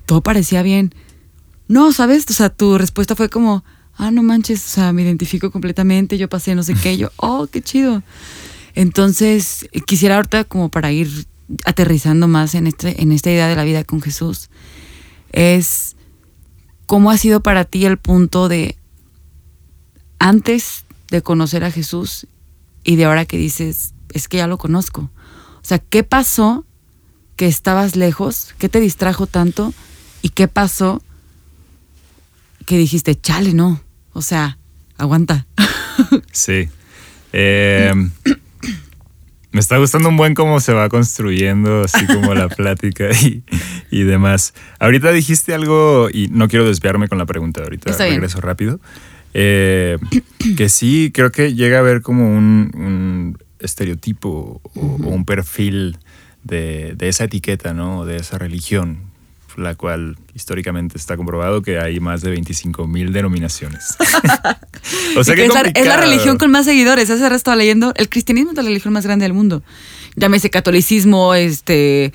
todo parecía bien. No, ¿sabes? O sea, tu respuesta fue como, ah, no manches, o sea, me identifico completamente, yo pasé no sé qué, yo, oh, qué chido. Entonces, quisiera ahorita como para ir aterrizando más en, este, en esta idea de la vida con Jesús, es cómo ha sido para ti el punto de antes de conocer a Jesús y de ahora que dices, es que ya lo conozco. O sea, ¿qué pasó que estabas lejos? ¿Qué te distrajo tanto? ¿Y qué pasó que dijiste, chale, no? O sea, aguanta. Sí. Eh, me está gustando un buen cómo se va construyendo, así como la plática y, y demás. Ahorita dijiste algo, y no quiero desviarme con la pregunta, ahorita bien. regreso rápido. Eh, que sí, creo que llega a haber como un, un estereotipo o, o un perfil de, de esa etiqueta, ¿no? De esa religión, la cual históricamente está comprobado que hay más de 25 mil denominaciones. o que es, la, es la complicado. religión con más seguidores. Hace rato estaba leyendo, el cristianismo es la religión más grande del mundo. Llámese catolicismo, este,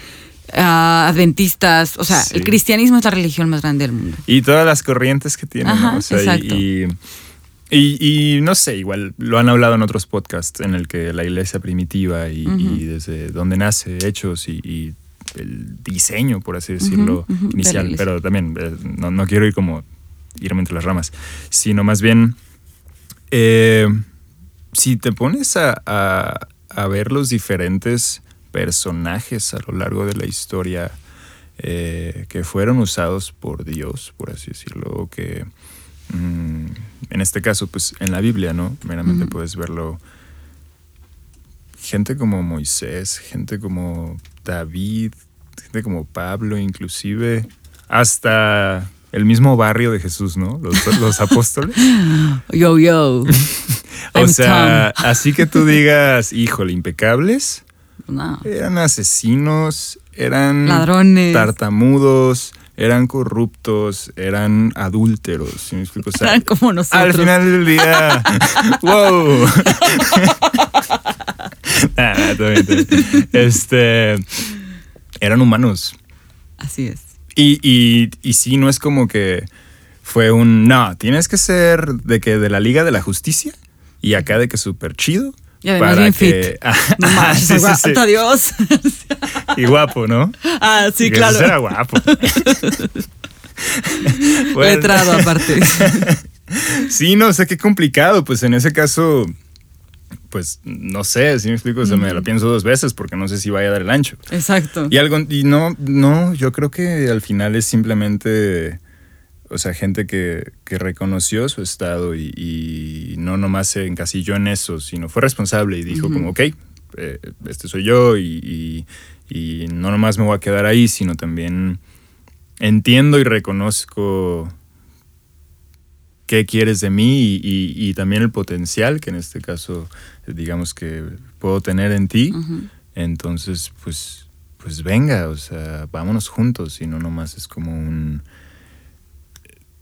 ah, adventistas. O sea, Sí. el cristianismo es la religión más grande del mundo. Y todas las corrientes que tienen, ¿no? O sea, y- exacto. y, y- y no sé, igual lo han hablado en otros podcasts en el que la iglesia primitiva y, desde donde nace Hechos y, y el diseño, por así decirlo, inicial, pero también eh, no, no quiero ir como irme entre las ramas, sino más bien, eh, si te pones a, a- a ver los diferentes personajes a lo largo de la historia eh, que fueron usados por Dios, por así decirlo, o que mm, en este caso, pues en la Biblia, ¿no? Meramente puedes verlo. Gente como Moisés, gente como David, gente como Pablo, inclusive, hasta el mismo barrio de Jesús, ¿no? Los, los apóstoles. Yo, yo. O I'm sea, así que tú digas, híjole, impecables, No. eran asesinos, eran Ladrones. tartamudos, eran corruptos, eran adúlteros. ¿sí me explico? O sea, Eran como nosotros. al final del día, wow. Nah, nah, todo bien, todo bien. Este, eran humanos. Así es. Y, y, y sí, no es como que fue un, no, tienes que ser de que de la Liga de la Justicia y acá de que súper chido. Y además bien que, No Ajá, más. sí, sí, sí. Dios. Y guapo, ¿no? ah, sí, Que claro. Era guapo. Bueno, Letrado aparte. Sí, no, o sea, qué complicado. Pues en ese caso, pues no sé, si me explico, o sea, me la pienso dos veces porque no sé si vaya a dar el ancho. Exacto. Y algo, y no, no, yo creo que al final es simplemente, o sea, gente que, que reconoció su estado y, y no nomás se encasilló en eso, sino fue responsable y dijo como, ok, eh, este soy yo y, y- y no nomás me voy a quedar ahí, sino también entiendo y reconozco qué quieres de mí y, y- y también el potencial que en este caso, digamos que puedo tener en ti. Entonces, pues, pues venga, o sea, vámonos juntos y no nomás es como un...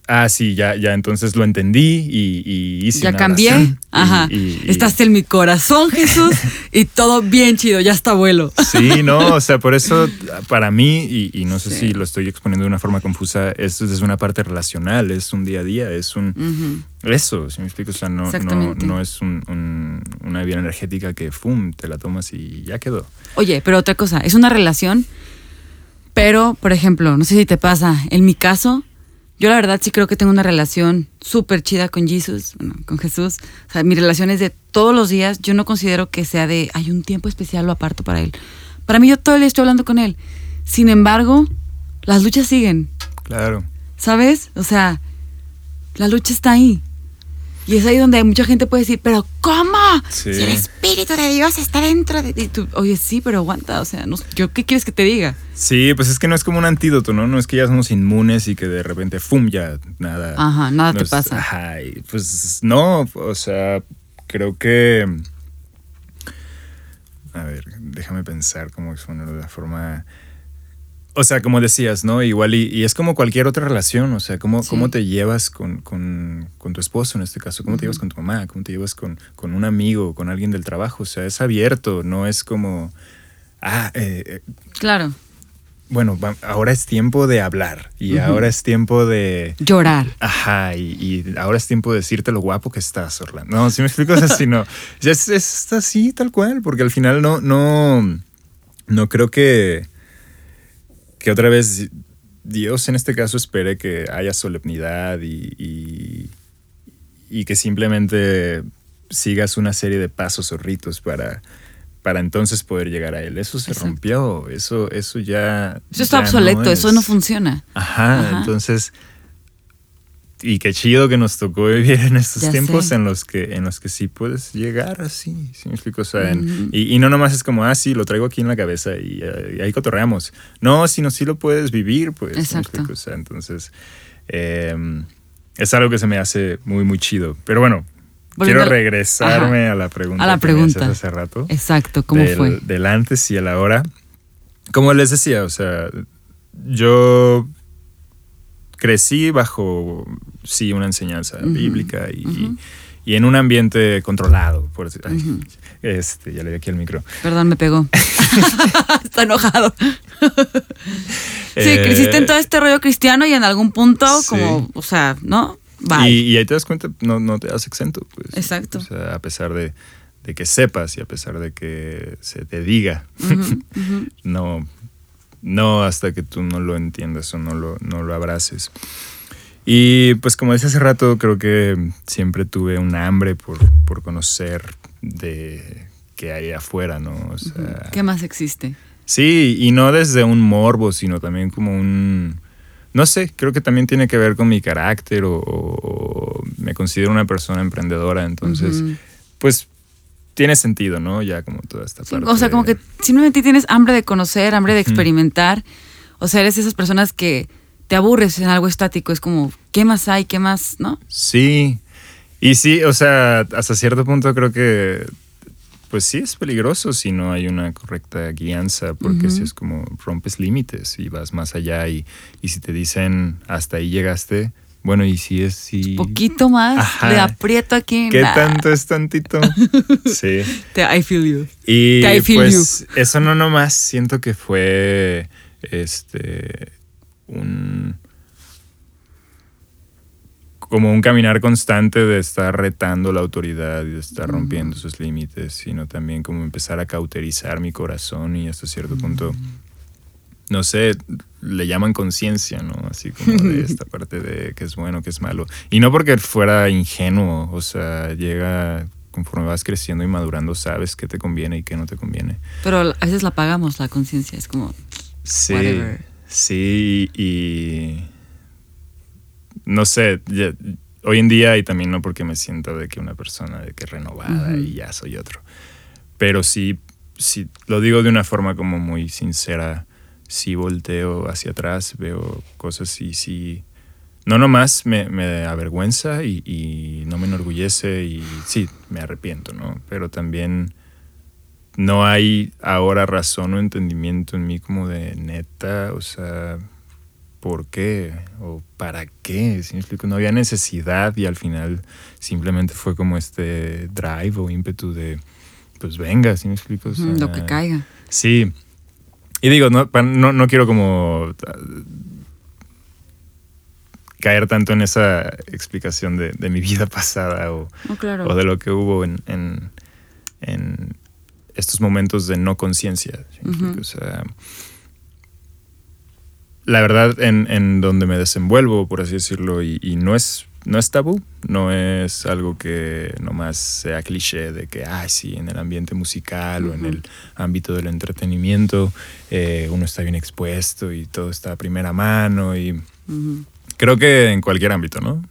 Ah, sí, ya, ya, entonces lo entendí y, y hice Ya una cambié. oración Ajá. y- y- Estás en mi corazón, Jesús. y todo bien chido. Ya está abuelo. Sí, no, o sea, por eso para mí, y, no sé Sí. si lo estoy exponiendo de una forma confusa, esto es una parte relacional, es un día a día, es un... Eso, si me explico, o sea, no, no, no es un- un- una bebida energética que, ¡fum!, te la tomas y ya quedó. Oye, pero otra cosa, es una relación, pero, por ejemplo, no sé si te pasa, en mi caso, yo la verdad sí creo que tengo una relación súper chida con Jesús, bueno, con Jesús. O sea, mi relación es de todos los días, yo no considero que sea de, hay un tiempo especial lo aparto para él. Para mí yo todo el día estoy hablando con él. Sin embargo, las luchas siguen, Claro. ¿sabes? O sea, la lucha está ahí. Y es ahí donde mucha gente puede decir, pero ¿cómo? Sí. Si el Espíritu de Dios está dentro de ti. Tú, Oye, sí, pero aguanta. O sea, no, ¿yo qué quieres que te diga? Sí, pues es que no es como un antídoto, ¿no? No es que ya somos inmunes y que de repente, ¡fum! ya nada. Ajá, nada te pasa. Ajá, y pues no, o sea, creo que. A ver, déjame pensar cómo exponerlo de la forma. O sea, como decías, ¿no? Igual y, y es como cualquier otra relación, o sea, cómo, Sí. cómo te llevas con, con- con tu esposo en este caso, cómo te llevas con tu mamá, cómo te llevas con, con un amigo, con alguien del trabajo, o sea, es abierto, no es como, ah, eh, eh, Claro. bueno, ahora es tiempo de hablar y ahora es tiempo de... Llorar. Ajá, y, y ahora es tiempo de decirte lo guapo que estás, Orlando. No, si me explico, es así, no. Es, es así, tal cual, porque al final no, no, no creo que, que otra vez Dios en este caso espere que haya solemnidad y, y, y que simplemente sigas una serie de pasos o ritos para, para entonces poder llegar a Él. Eso se Exacto. rompió, eso, eso ya... Eso está ya obsoleto, eso no funciona. Ajá, Ajá. entonces y qué chido que nos tocó vivir en estos Ya tiempos sé. en los que en los que sí puedes llegar así, ¿sí me explico? O sea, en- Ujú. y, y no nomás es como, ah, sí, lo traigo aquí en la cabeza y, eh, y ahí cotorreamos. No, sino sí lo puedes vivir, pues. ¿sí me Exacto. O sea, entonces, eh, es algo que se me hace muy, muy chido. Pero bueno, Volviendo quiero al- regresarme a la pregunta A la que me pregunta. hace rato Exacto, ¿cómo del, fue? del antes y el ahora. Como les decía, o sea, yo crecí bajo, sí, una enseñanza bíblica y, y en un ambiente controlado, por decir. ay, Ujú. este, ya le di aquí el micro. Perdón, me pegó. Está enojado. sí, Eh, creciste en todo este rollo cristiano y en algún punto, Sí. como, o sea, ¿no? Bye. Y, y ahí te das cuenta, no, no te das exento, pues. Exacto. O sea, a pesar de, de que sepas y a pesar de que se te diga, no, no hasta que tú no lo entiendas o no lo, no lo abraces. Y pues como decía hace rato, creo que siempre tuve un hambre por, por conocer de qué hay afuera, ¿no? O sea, ¿Qué más existe? Sí, y no desde un morbo, sino también como un... No sé, creo que también tiene que ver con mi carácter o, o me considero una persona emprendedora, entonces, pues tiene sentido, ¿no? Ya como toda esta Sí, parte. o sea, como de- que simplemente tienes hambre de conocer, hambre de experimentar. O sea, eres esas personas que te aburres en algo estático. Es como, ¿qué más hay? ¿Qué más? ¿No? Sí, y sí, o sea, hasta cierto punto creo que, pues sí es peligroso si no hay una correcta guianza, porque si es como rompes límites y vas más allá y, y si te dicen hasta ahí llegaste, bueno, y si es si... Poquito más, Ajá. le aprieto aquí. ¿Qué nah. tanto es tantito? sí. Te- I feel you. Y I feel pues eso no nomás siento que fue este un como un caminar constante de estar retando la autoridad y de estar rompiendo sus límites, sino también como empezar a cauterizar mi corazón y hasta cierto punto, no sé, le llaman conciencia, ¿no? Así como de esta parte de qué es bueno, qué es malo. Y no porque fuera ingenuo, o sea, llega conforme vas creciendo y madurando, sabes qué te conviene y qué no te conviene. Pero a veces la pagamos, la conciencia. Es como, Sí, Whatever. Sí, y no sé, ya- hoy en día y también no porque me siento de que una persona de que renovada y ya soy otro, pero sí, sí, lo digo de una forma como muy sincera, sí volteo hacia atrás, veo cosas y sí, no nomás me, me avergüenza y, y no me enorgullece y sí, me arrepiento, ¿no? Pero también no hay ahora razón o entendimiento en mí como de neta, o sea, ¿por qué? ¿O para qué? ¿Sí me explico? No había necesidad y al final simplemente fue como este drive o ímpetu de, pues venga, ¿sí me explico? O lo que caiga. Sí. Y digo, no, no, no quiero como ah, caer tanto en esa explicación de, de mi vida pasada o, No, claro. o de lo que hubo en, en- en estos momentos de no conciencia. O sea, la verdad, en, en donde me desenvuelvo, por así decirlo, y, y no es no es tabú, no es algo que nomás sea cliché de que, ay, sí, en el ambiente musical o en el ámbito del entretenimiento eh, uno está bien expuesto y todo está a primera mano y. Creo que en cualquier ámbito, ¿no?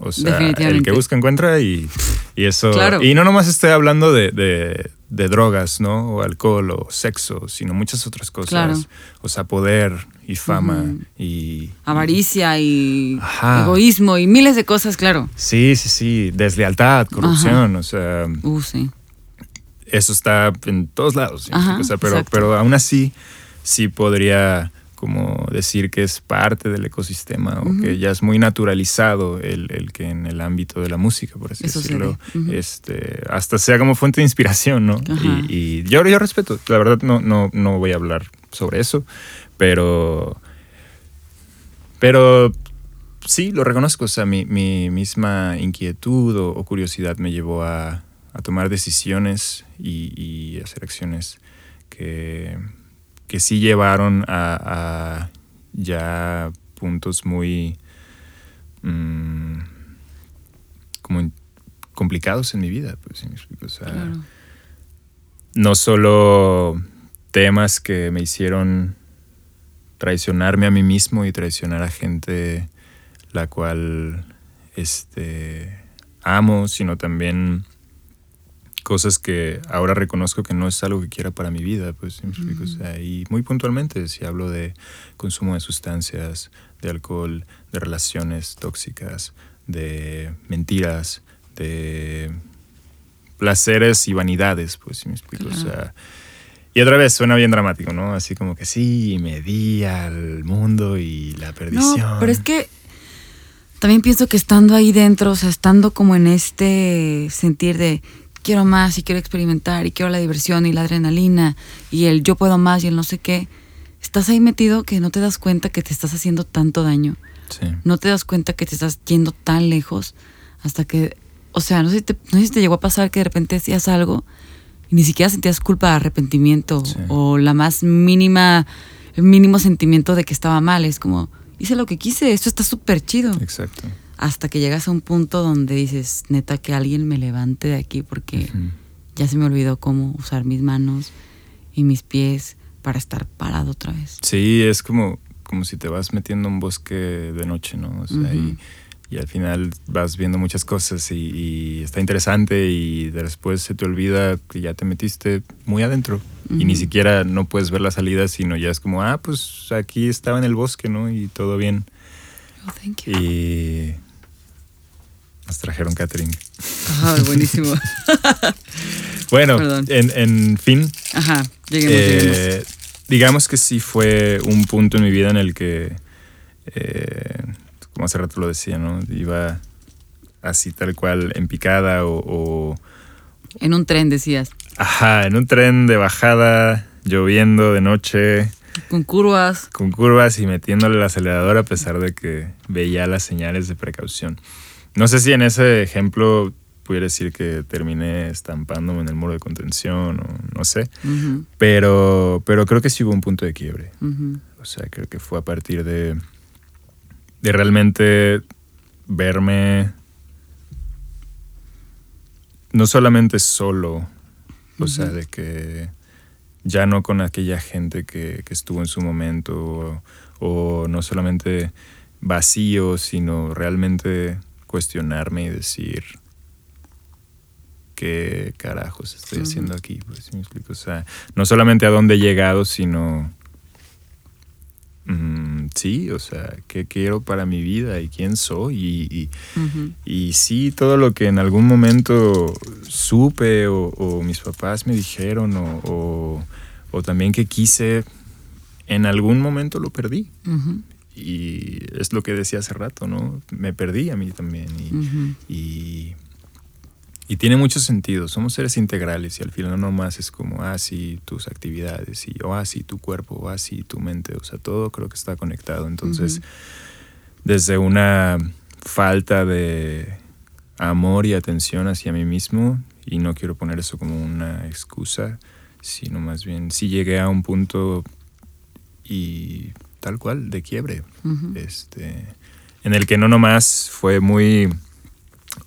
O sea, el que busca encuentra y, y eso. Claro. Y no nomás estoy hablando de, de- de drogas, ¿no? O alcohol o sexo, sino muchas otras cosas. Claro. O sea, poder y fama y. Avaricia y Ajá. egoísmo y miles de cosas, claro. Sí, sí, sí. Deslealtad, corrupción, o sea, Uh, sí. eso está en todos lados. Ajá, o sea, pero, exacto. pero aún así, sí podría como decir que es parte del ecosistema o que ya es muy naturalizado el, el, que en el ámbito de la música, por así decirlo, este, hasta sea como fuente de inspiración, ¿no? Y, y, yo, yo respeto, la verdad no, no, no voy a hablar sobre eso, pero, pero sí, lo reconozco, o sea, mi, mi misma inquietud o, curiosidad me llevó a, a tomar decisiones y, y hacer acciones que que sí llevaron a, ya puntos muy mm, como complicados en mi vida. Pues, No solo temas que me hicieron traicionarme a mí mismo y traicionar a gente la cual este, amo, sino también cosas que ahora reconozco que no es algo que quiera para mi vida, pues, y muy puntualmente, si hablo de consumo de sustancias, de alcohol, de relaciones tóxicas, de mentiras, de placeres y vanidades, pues, me explico, o sea, y otra vez suena bien dramático, ¿no? Así como que sí, me di al mundo y la perdición. No, pero es que también pienso que estando ahí dentro, o sea, estando como en este sentir de quiero más y quiero experimentar y quiero la diversión y la adrenalina y el yo puedo más y el no sé qué, estás ahí metido que no te das cuenta que te estás haciendo tanto daño. No te das cuenta que te estás yendo tan lejos hasta que, o sea, no sé, si te, no sé si te llegó a pasar que de repente hacías algo y ni siquiera sentías culpa de arrepentimiento o la más mínima, el mínimo sentimiento de que estaba mal. Es como, hice lo que quise, esto está súper chido. Exacto hasta que llegas a un punto donde dices, neta, que alguien me levante de aquí porque ya se me olvidó cómo usar mis manos y mis pies para estar parado otra vez. Sí, es como, como si te vas metiendo en un bosque de noche, ¿no? O sea, y, al final vas viendo muchas cosas y, está interesante y después se te olvida que ya te metiste muy adentro y ni siquiera no puedes ver la salida, sino ya es como, ah, pues aquí estaba en el bosque, ¿no? Y todo bien. Oh, thank you. Y nos trajeron catering. Ajá, buenísimo. bueno, en, fin. Ajá, eh, Digamos que sí fue un punto en mi vida en el que, eh, como hace rato lo decía, ¿no? Iba así tal cual en picada o, En un tren, decías. Ajá, en un tren de bajada, lloviendo de noche. Con curvas. Con curvas y metiéndole el acelerador a pesar de que veía las señales de precaución. No sé si en ese ejemplo pudiera decir que terminé estampándome en el muro de contención o no sé, pero, pero creo que sí hubo un punto de quiebre. O sea, creo que fue a partir de, de realmente verme no solamente solo, o sea, de que ya no con aquella gente que, estuvo en su momento, o no solamente vacío, sino realmente cuestionarme y decir, ¿qué carajos estoy haciendo aquí? Pues, O sea, no solamente a dónde he llegado, sino, mm, sí, o sea, qué quiero para mi vida y quién soy. Y, sí, todo lo que en algún momento supe o, mis papás me dijeron o, también que quise, en algún momento lo perdí y es lo que decía hace rato, ¿no? Me perdí a mí también. Y, y, tiene mucho sentido. Somos seres integrales y al final no más es como, ah, sí, tus actividades, y, o ah, sí, tu cuerpo, o ah, sí, tu mente. O sea, todo creo que está conectado. Entonces, desde una falta de amor y atención hacia mí mismo, y no quiero poner eso como una excusa, sino más bien, si llegué a un punto y tal cual, de quiebre. este, en el que no nomás fue muy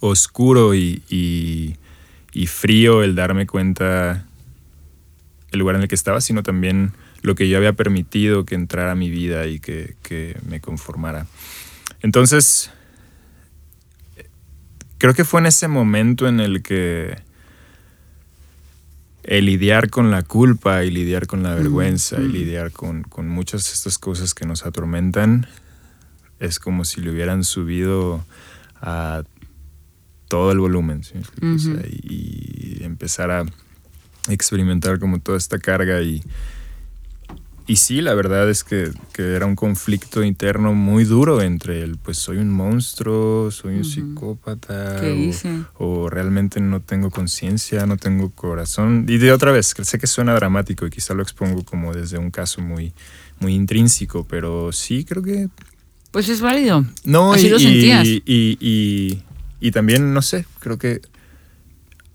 oscuro y, y, frío el darme cuenta el lugar en el que estaba, sino también lo que yo había permitido que entrara a mi vida y que, que me conformara. Entonces, creo que fue en ese momento en el que el lidiar con la culpa y lidiar con la vergüenza y lidiar con, muchas de estas cosas que nos atormentan es como si le hubieran subido a todo el volumen y, empezar a experimentar como toda esta carga y, y sí, la verdad es que, era un conflicto interno muy duro entre el, pues soy un monstruo, soy un psicópata, o, realmente no tengo conciencia, no tengo corazón. Y de otra vez, sé que suena dramático y quizá lo expongo como desde un caso muy, muy intrínseco, pero sí creo que... Pues es válido. No, Así y, lo sentías. Y, y, y también, no sé, creo que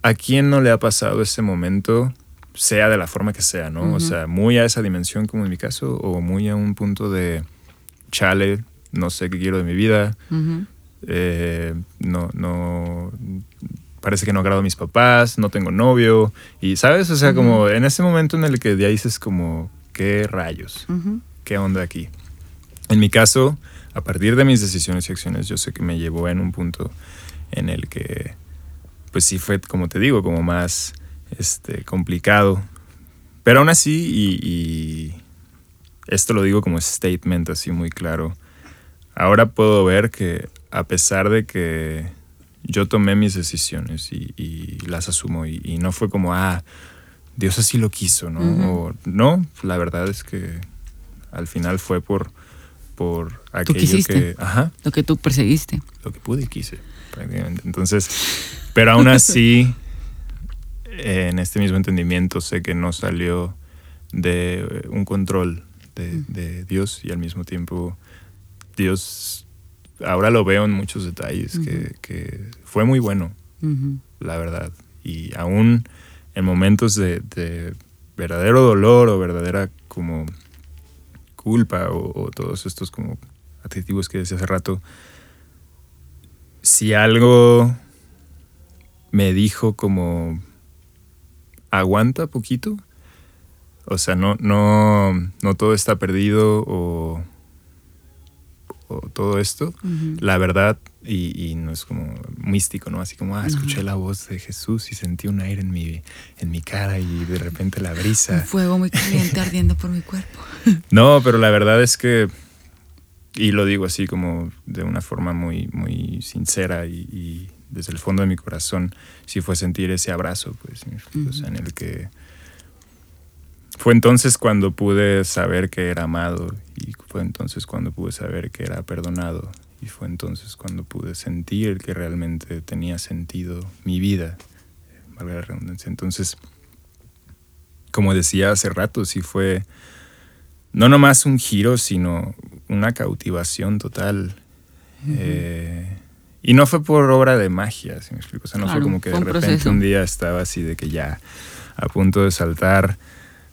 a quién no le ha pasado ese momento sea de la forma que sea, ¿no? O sea, muy a esa dimensión como en mi caso, o muy a un punto de chale, no sé qué quiero de mi vida, eh, no, no, parece que no agrado a mis papás, no tengo novio, y sabes, o sea, como en ese momento en el que ya dices como, ¿qué rayos? ¿Qué onda aquí? En mi caso, a partir de mis decisiones y acciones, yo sé que me llevó en un punto en el que, pues sí fue, como te digo, como más este, complicado. Pero aún así, y, esto lo digo como statement así muy claro, ahora puedo ver que a pesar de que yo tomé mis decisiones y, las asumo y, no fue como, ah, Dios así lo quiso, ¿no? O, no, la verdad es que al final fue por, por aquello que... Ajá. Lo que tú perseguiste. Lo que pude y quise, prácticamente. Entonces, pero aún así en este mismo entendimiento sé que no salió de un control de, Dios y al mismo tiempo Dios, ahora lo veo en muchos detalles, que, fue muy bueno, la verdad. Y aún en momentos de, verdadero dolor o verdadera como culpa o, o, todos estos como adjetivos que decía hace rato, si algo me dijo como aguanta poquito. O sea, no, no, no todo está perdido o, todo esto. La verdad, y, no es como místico, ¿no? Así como, ah, escuché la voz de Jesús y sentí un aire en mi, en mi cara y de repente la brisa. Un fuego muy caliente ardiendo por mi cuerpo. no, pero la verdad es que, y lo digo así como de una forma muy, muy sincera y desde el fondo de mi corazón sí fue sentir ese abrazo, pues, en el que fue entonces cuando pude saber que era amado y fue entonces cuando pude saber que era perdonado y fue entonces cuando pude sentir que realmente tenía sentido mi vida, valga la redundancia. Entonces, como decía hace rato, sí fue no nomás un giro, sino una cautivación total. Y no fue por obra de magia, si me explico. O sea, no fue como que de repente un día estaba así de que ya a punto de saltar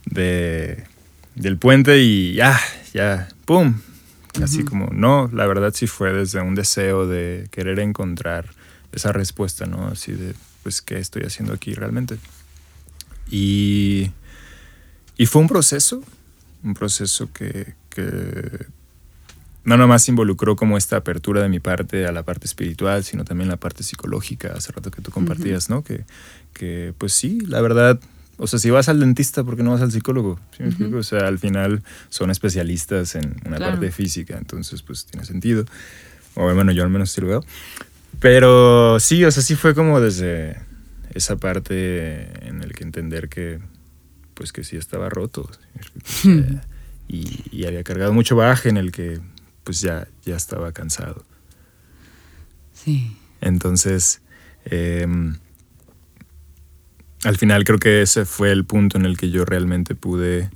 de, del puente y ya, ya, ¡pum! Así como, no, la verdad sí fue desde un deseo de querer encontrar esa respuesta, ¿no? Así de, pues, ¿qué estoy haciendo aquí realmente? Y, y fue un proceso, un proceso que, que no nomás involucró como esta apertura de mi parte a la parte espiritual, sino también la parte psicológica, hace rato que tú compartías, ¿no? Que, que, pues sí, la verdad, o sea, si vas al dentista, ¿por qué no vas al psicólogo? O sea, al final son especialistas en una parte física, entonces pues tiene sentido. O bueno, yo al menos sí lo veo. Pero sí, o sea, sí fue como desde esa parte en el que entender que, pues que sí estaba roto. y, y había cargado mucho baje en el que pues ya, ya estaba cansado. Sí. Entonces, em, al final creo que ese fue el punto en el que yo realmente pude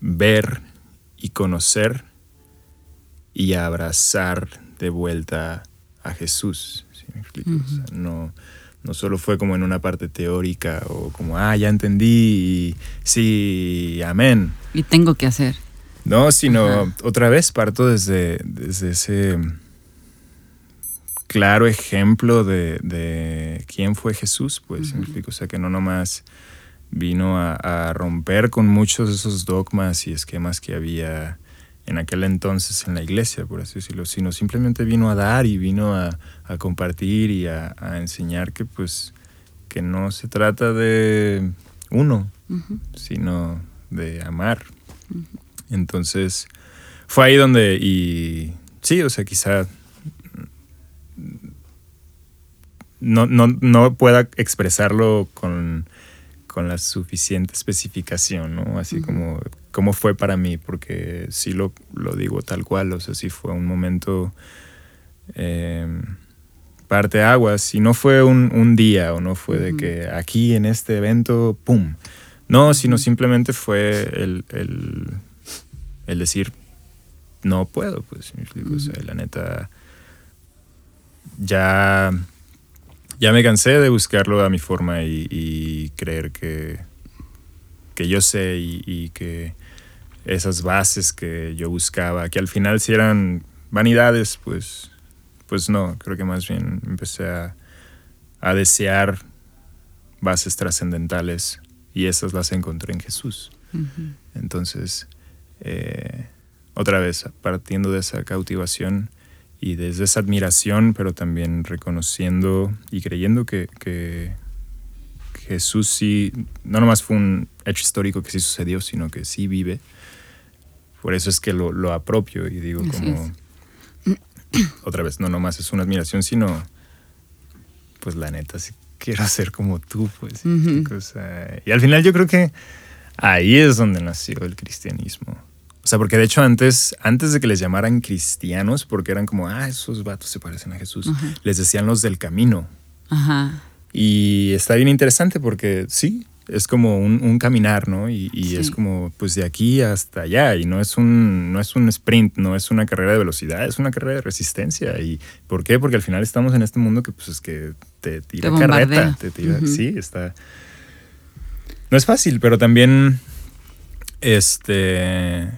ver y conocer y abrazar de vuelta a Jesús. no, no solo fue como en una parte teórica o como, ah, ya entendí y sí, amén. Y tengo que hacer. No, sino otra vez parto desde, desde ese claro ejemplo de, quién fue Jesús, pues, O sea, que no nomás vino a, romper con muchos de esos dogmas y esquemas que había en aquel entonces en la iglesia, por así decirlo, sino simplemente vino a dar y vino a, compartir y a, enseñar que, pues, que no se trata de uno, sino de amar. Entonces, fue ahí donde, y sí, o sea, quizá no, no, pueda expresarlo con, la suficiente especificación, ¿no? Así como cómo fue para mí, porque sí lo, lo digo tal cual, o sea, sí fue un momento eh, parte aguas, y no fue un, un, día o no fue de que aquí en este evento, ¡pum! No, sino simplemente fue el, el, el decir, no puedo, pues, o sea, la neta, ya, ya me cansé de buscarlo a mi forma y, y creer que, que yo sé y, y, que esas bases que yo buscaba, que al final si eran vanidades, pues, pues no, creo que más bien empecé a, a desear bases trascendentales y esas las encontré en Jesús. Uh -huh. Entonces, eh, otra vez, partiendo de esa cautivación y desde esa admiración, pero también reconociendo y creyendo que, que Jesús sí, no nomás fue un hecho histórico que sí sucedió, sino que sí vive. Por eso es que lo, lo apropio y digo como, otra vez, no nomás es una admiración, sino, pues la neta, sí quiero ser como tú, pues. Uh -huh. y al final yo creo que ahí es donde nació el cristianismo. O sea, porque de hecho antes, antes de que les llamaran cristianos, porque eran como, ah, esos vatos se parecen a Jesús, les decían los del camino. -huh. Y está bien interesante porque sí, es como un, un caminar, ¿no? Y, y sí. es como, pues de aquí hasta allá. Y no es, un, no es un sprint, no es una carrera de velocidad, es una carrera de resistencia. ¿Y por qué? Porque al final estamos en este mundo que, pues, es que te tira te carreta, te tira, sí, está... No es fácil, pero también, este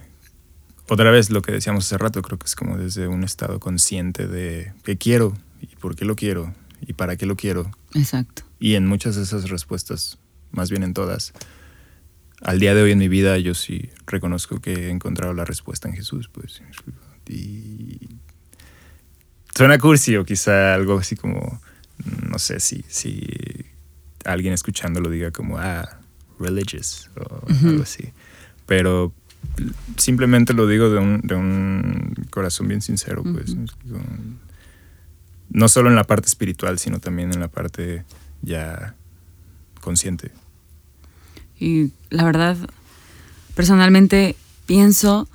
otra vez lo que decíamos hace rato, creo que es como desde un estado consciente de qué quiero y por qué lo quiero y para qué lo quiero. Exacto. Y en muchas de esas respuestas, más bien en todas, al día de hoy en mi vida yo sí reconozco que he encontrado la respuesta en Jesús, pues. Y suena cursi o quizá algo así como, no sé si, si alguien escuchando lo diga como, ah, religious o uh -huh. algo así. Pero simplemente lo digo de un, de un corazón bien sincero, pues. Uh -huh. No solo en la parte espiritual, sino también en la parte ya consciente. Y la verdad, personalmente pienso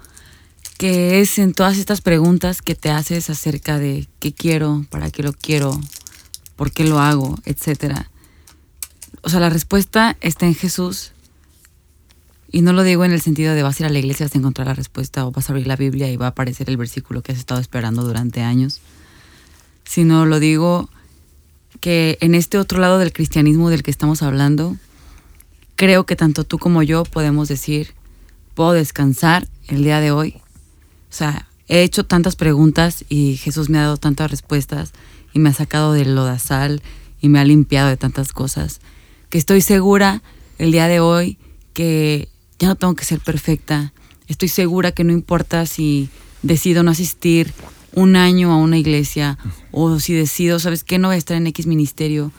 que es en todas estas preguntas que te haces acerca de qué quiero, para qué lo quiero, por qué lo hago, etcétera. O sea, la respuesta está en Jesús y no lo digo en el sentido de vas a ir a la iglesia, vas a encontrar la respuesta o vas a abrir la Biblia y va a aparecer el versículo que has estado esperando durante años, sino lo digo que en este otro lado del cristianismo del que estamos hablando, creo que tanto tú como yo podemos decir, puedo descansar el día de hoy. O sea, he hecho tantas preguntas y Jesús me ha dado tantas respuestas y me ha sacado del lodazal y me ha limpiado de tantas cosas, que estoy segura el día de hoy que ya no tengo que ser perfecta. Estoy segura que no importa si decido no asistir un año a una iglesia o si decido, ¿sabes qué? No voy a estar en X ministerio.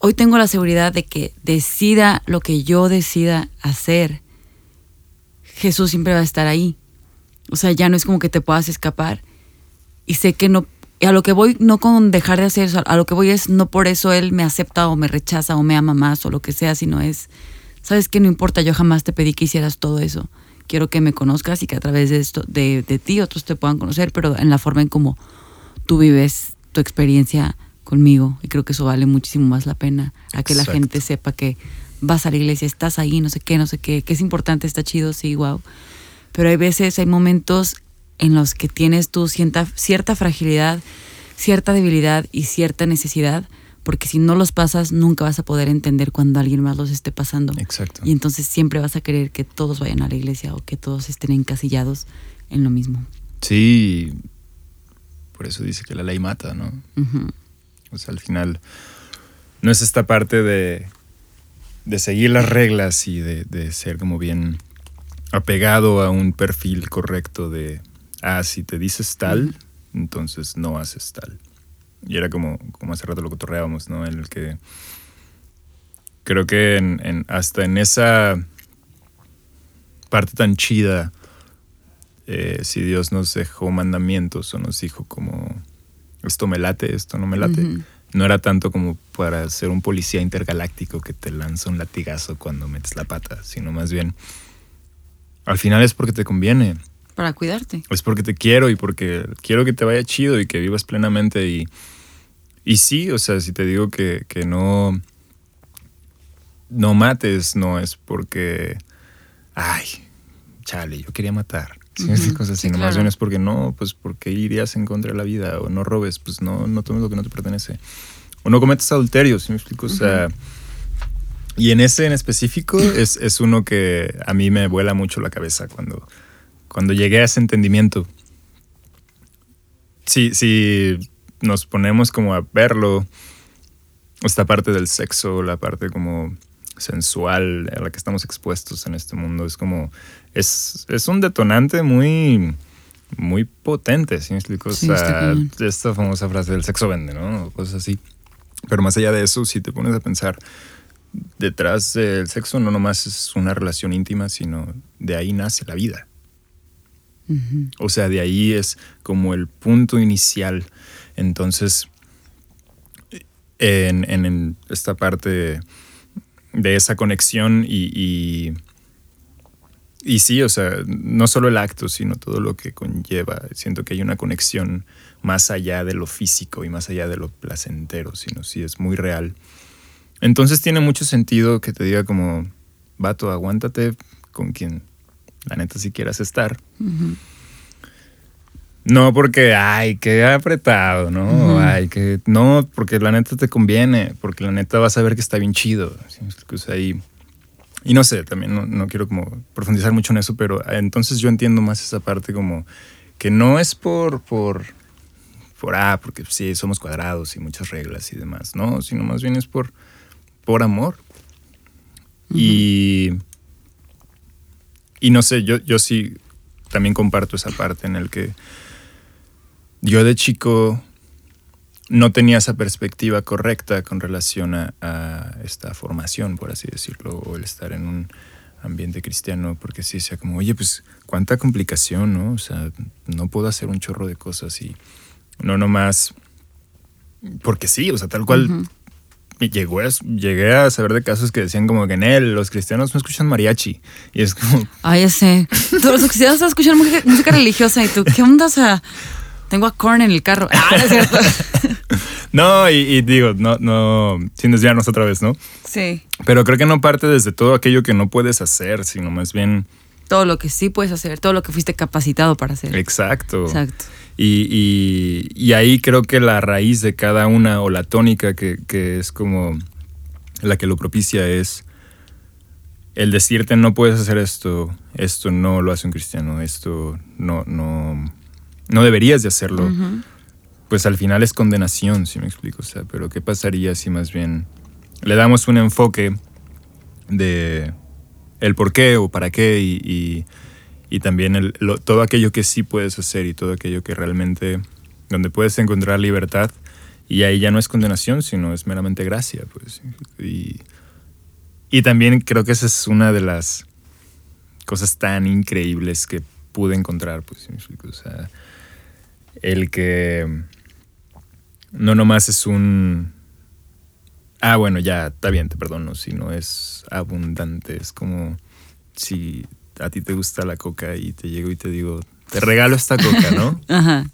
Hoy tengo la seguridad de que decida lo que yo decida hacer, Jesús siempre va a estar ahí. O sea, ya no es como que te puedas escapar. Y sé que no, a lo que voy, no con dejar de hacer, a lo que voy es no por eso Él me acepta o me rechaza o me ama más o lo que sea, sino es sabes que no importa, yo jamás te pedí que hicieras todo eso. Quiero que me conozcas y que a través de esto, de, de ti, otros te puedan conocer, pero en la forma en como tú vives tu experiencia conmigo. Y creo que eso vale muchísimo más la pena a que Exacto. la gente sepa que vas a la iglesia, estás ahí, no sé qué, no sé qué, que es importante, está chido, sí, wow. Pero hay veces, hay momentos en los que tienes tú cierta, cierta fragilidad, cierta debilidad y cierta necesidad porque si no los pasas nunca vas a poder entender cuando alguien más los esté pasando. Exacto. Y entonces siempre vas a querer que todos vayan a la iglesia o que todos estén encasillados en lo mismo. Sí, por eso dice que la ley mata, ¿no? Uh -huh. O sea, al final no es esta parte de, de seguir las reglas y de, de ser como bien apegado a un perfil correcto de, ah, si te dices tal, entonces no haces tal. Y era como, como hace rato lo cotorreábamos, ¿no? En el que creo que en, en, hasta en esa parte tan chida, eh, si Dios nos dejó mandamientos o nos dijo como, esto me late, esto no me late, uh -huh. no era tanto como para ser un policía intergaláctico que te lanza un latigazo cuando metes la pata, sino más bien al final es porque te conviene. Para cuidarte. Es porque te quiero y porque quiero que te vaya chido y que vivas plenamente. Y, y sí, o sea, si te digo que, que no, no mates, no es porque, ay, chale, yo quería matar. ¿sí? Cosas así, Sí, no, más bien es porque no, pues porque irías en contra de la vida o no robes, pues no, no tomes lo que no te pertenece. O no cometas adulterio, ¿sí me explico? O sea, y en ese en específico es, es uno que a mí me vuela mucho la cabeza cuando, cuando llegué a ese entendimiento. Si, si nos ponemos como a verlo, esta parte del sexo, la parte como sensual a la que estamos expuestos en este mundo, es como, es, es un detonante muy, muy potente, ¿sí me explico? O sea, esta famosa frase del sexo vende, ¿no? O Cosas así. Pero más allá de eso, si te pones a pensar, detrás del sexo no nomás es una relación íntima, sino de ahí nace la vida. O sea, de ahí es como el punto inicial. Entonces, en, en- en esta parte de esa conexión y, y, y sí, o sea, no solo el acto, sino todo lo que conlleva. Siento que hay una conexión más allá de lo físico y más allá de lo placentero, sino sí es muy real. Entonces tiene mucho sentido que te diga como, vato, aguántate con quien la neta si quieras estar. No porque, ay, qué apretado, ¿no? Ay, que no, porque la neta te conviene, porque la neta vas a ver que está bien chido. ¿sí? O sea, y, y no sé, también no, no quiero como profundizar mucho en eso, pero ah, entonces yo entiendo más esa parte como que no es por, por, por, ah, porque sí, somos cuadrados y muchas reglas y demás, ¿no? Sino más bien es por, por amor. Y, y no sé, yo, yo sí también comparto esa parte en el que yo de chico no tenía esa perspectiva correcta con relación a, esta formación, por así decirlo, o el estar en un ambiente cristiano, porque sí decía como, oye, pues cuánta complicación, ¿no? O sea, no puedo hacer un chorro de cosas y no nomás, porque sí, o sea, tal cual llegó a- llegué a saber de casos que decían como que en él, los cristianos no escuchan mariachi. Y es como, Ay, ya sé. Todos los cristianos escuchan música, música religiosa y tú, ¿qué onda? O sea, tengo a Korn en el carro. Ah, no es cierto. no, y, y digo, no, no, sin desviarnos otra vez, ¿no? Sí. Pero creo que no parte desde todo aquello que no puedes hacer, sino más bien, Todo lo que sí puedes hacer, todo lo que fuiste capacitado para hacer. exacto. Exacto. Y, y- y ahí creo que la raíz de cada una o la tónica que, que es como la que lo propicia es el decirte no puedes hacer esto, esto no lo hace un cristiano, esto no, no, no deberías de hacerlo. Pues al final es condenación, si me explico. O sea, pero ¿qué pasaría si más bien le damos un enfoque de el por qué o para qué y, y- y también todo aquello que sí puedes hacer y todo aquello que realmente, donde puedes encontrar libertad y ahí ya no es condenación, sino es meramente gracia, pues. Y, y también creo que esa es una de las cosas tan increíbles que pude encontrar, pues. O sea, el que no nomás es un... Ah, bueno, ya, está bien, te perdono, si no es abundante, es como si a ti te gusta la coca y te llego y te digo, te regalo esta coca, ¿no? Ajá.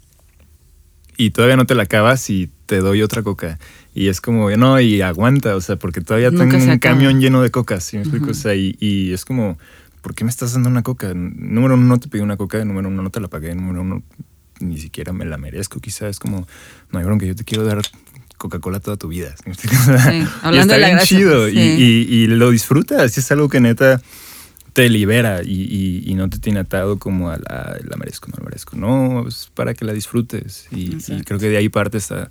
y todavía no te la acabas y te doy otra coca. Y es como, no, y aguanta, o sea, porque todavía Nunca tengo un camión lleno de cocas, ¿sí me explico? Ujú. O sea, y, y es como, ¿por qué me estás dando una coca? Número uno, no te pedí una coca, número uno, no te la pagué, número uno, ni siquiera me la merezco, quizás es como, no hay bronca, yo te quiero dar Coca-Cola toda tu vida. ¿sí me explico? y hablando está de la bien gracia, chido pues, y, sí. y- y lo disfrutas, y es algo que neta te libera y, y- y no te tiene atado como a la, la merezco, no la merezco. No, es para que la disfrutes. Y, creo que de ahí parte esta,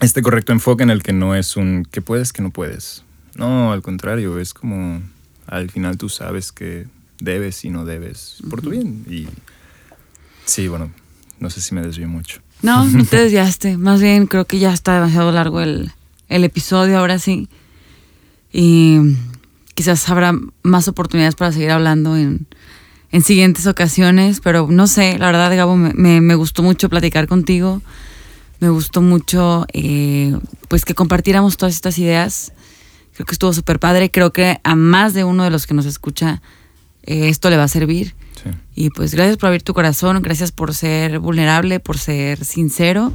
este correcto enfoque en el que no es un que puedes, que no puedes. No, al contrario, es como al final tú sabes que debes y no debes por tu bien. Y sí, bueno, no sé si me desvío mucho. No, no te desviaste. Más bien creo que ya está demasiado largo el, el episodio, ahora sí. Y quizás habrá más oportunidades para seguir hablando en, en siguientes ocasiones, pero no sé, la verdad, Gabo, me, me- me gustó mucho platicar contigo. Me gustó mucho eh, pues que compartiéramos todas estas ideas. Creo que estuvo súper padre. Creo que a más de uno de los que nos escucha eh, esto le va a servir. Sí. Y pues gracias por abrir tu corazón, gracias por ser vulnerable, por ser sincero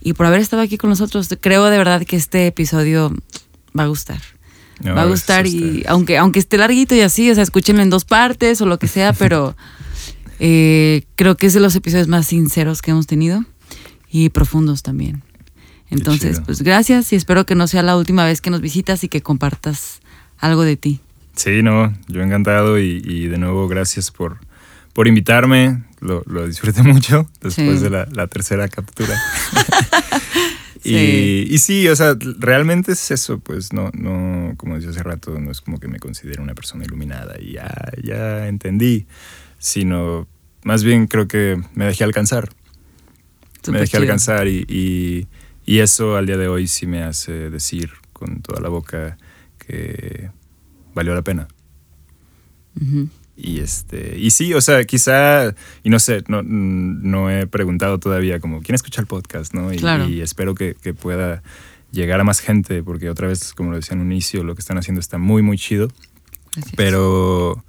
y por haber estado aquí con nosotros. Creo de verdad que este episodio va a gustar. No, va a gustar y aunque, aunque esté larguito y así, o sea, escúchenlo en dos partes o lo que sea, pero eh, creo que es de los episodios más sinceros que hemos tenido y profundos también. Entonces, pues gracias y espero que no sea la última vez que nos visitas y que compartas algo de ti. Sí, no, yo encantado y, y de nuevo gracias por, por invitarme. Lo, lo disfruté mucho después Sí. de la, la tercera captura. Sí. y, y sí, o sea, realmente es eso, pues no, no, como decía hace rato, no es como que me considero una persona iluminada y ya, ya entendí, sino más bien creo que me dejé alcanzar. me dejé chido. alcanzar y, y- y eso al día de hoy sí me hace decir con toda la boca que valió la pena. Ujú. Y este, y sí, o sea, quizá, y no sé, no, no he preguntado todavía como quién escucha el podcast, ¿no? Y, Claro. y espero que, que pueda llegar a más gente, porque otra vez, como lo decía en un inicio, lo que están haciendo está muy, muy chido. Pero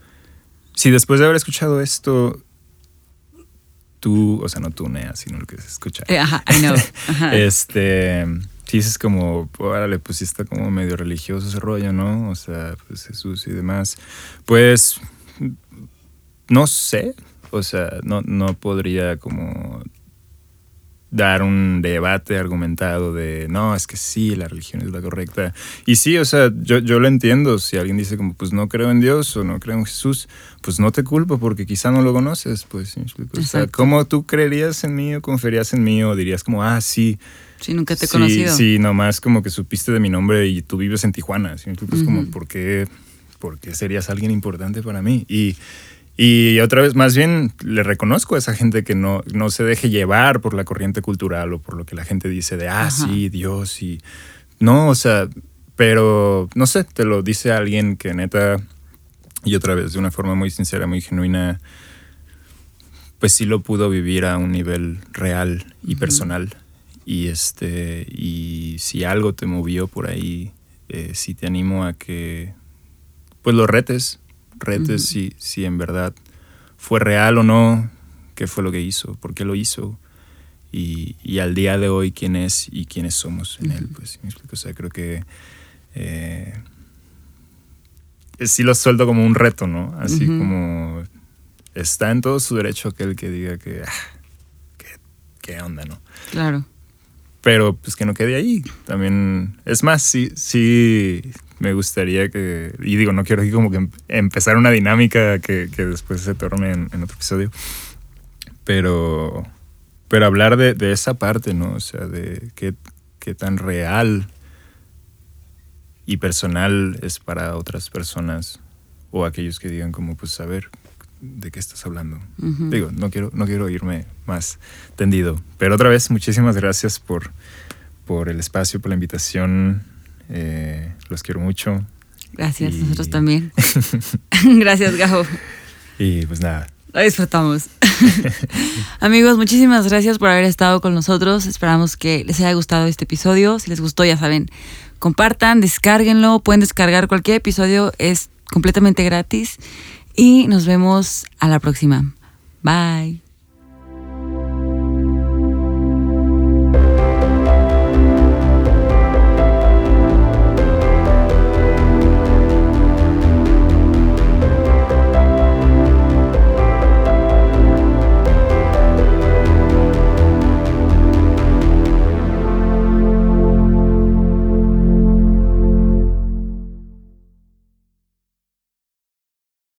si después de haber escuchado esto, tú, o sea, no tú, Nea, sino el que se escucha, Eh, ajá, I know. Ajá. este, si dices como, órale, pues sí está como medio religioso ese rollo, ¿no? O sea, pues Jesús y demás. Pues, no sé, o sea, no, no podría como dar un debate argumentado de, no, es que sí, la religión es la correcta. Y sí, o sea, yo, yo lo entiendo. Si alguien dice como, pues no creo en Dios o no creo en Jesús, pues no te culpo porque quizá no lo conoces, pues. O sea. ¿cómo tú creerías en mí o confiarías en mí o dirías como, ah, sí, Sí, nunca te he sí, conocido. Sí, nomás como que supiste de mi nombre y tú vives en Tijuana. ¿sí? Es como. ¿por qué, por qué serías alguien importante para mí? Y, y otra vez, más bien, le reconozco a esa gente que no, no se deje llevar por la corriente cultural o por lo que la gente dice de, ah, Ajá. sí, Dios y... No, o sea, pero, no sé, te lo dice alguien que neta, y otra vez, de una forma muy sincera, muy genuina, pues sí lo pudo vivir a un nivel real y personal. Y este, y si algo te movió por ahí, eh, sí te animo a que pues lo retes, retes Ujú. si, si en verdad fue real o no, qué fue lo que hizo, por qué lo hizo. Y, y al día de hoy quién es y quiénes somos en él, pues ¿sí me explico? O sea, creo que eh, sí lo suelto como un reto, ¿no? Así como está en todo su derecho aquel que diga que, ah, qué, qué onda, ¿no? Claro. Pero pues que no quede ahí. También, es más, sí, sí me gustaría que, y digo, no quiero aquí como que em- empezar una dinámica que, que después se torne en, en otro episodio, pero, pero hablar de, de esa parte, ¿no? O sea, de qué, qué tan real y personal es para otras personas o aquellos que digan como, pues, a ver, ¿de qué estás hablando? Digo, no quiero, no quiero irme más tendido. Pero otra vez, muchísimas gracias por, por el espacio, por la invitación. Eh, los quiero mucho. Gracias, Y- nosotros también. Gracias, Gabo. Y pues nada, Lo disfrutamos. Amigos, muchísimas gracias por haber estado con nosotros. Esperamos que les haya gustado este episodio. Si les gustó, ya saben, compartan, descárguenlo. Pueden descargar cualquier episodio, es completamente gratis. Y nos vemos a la próxima. Bye.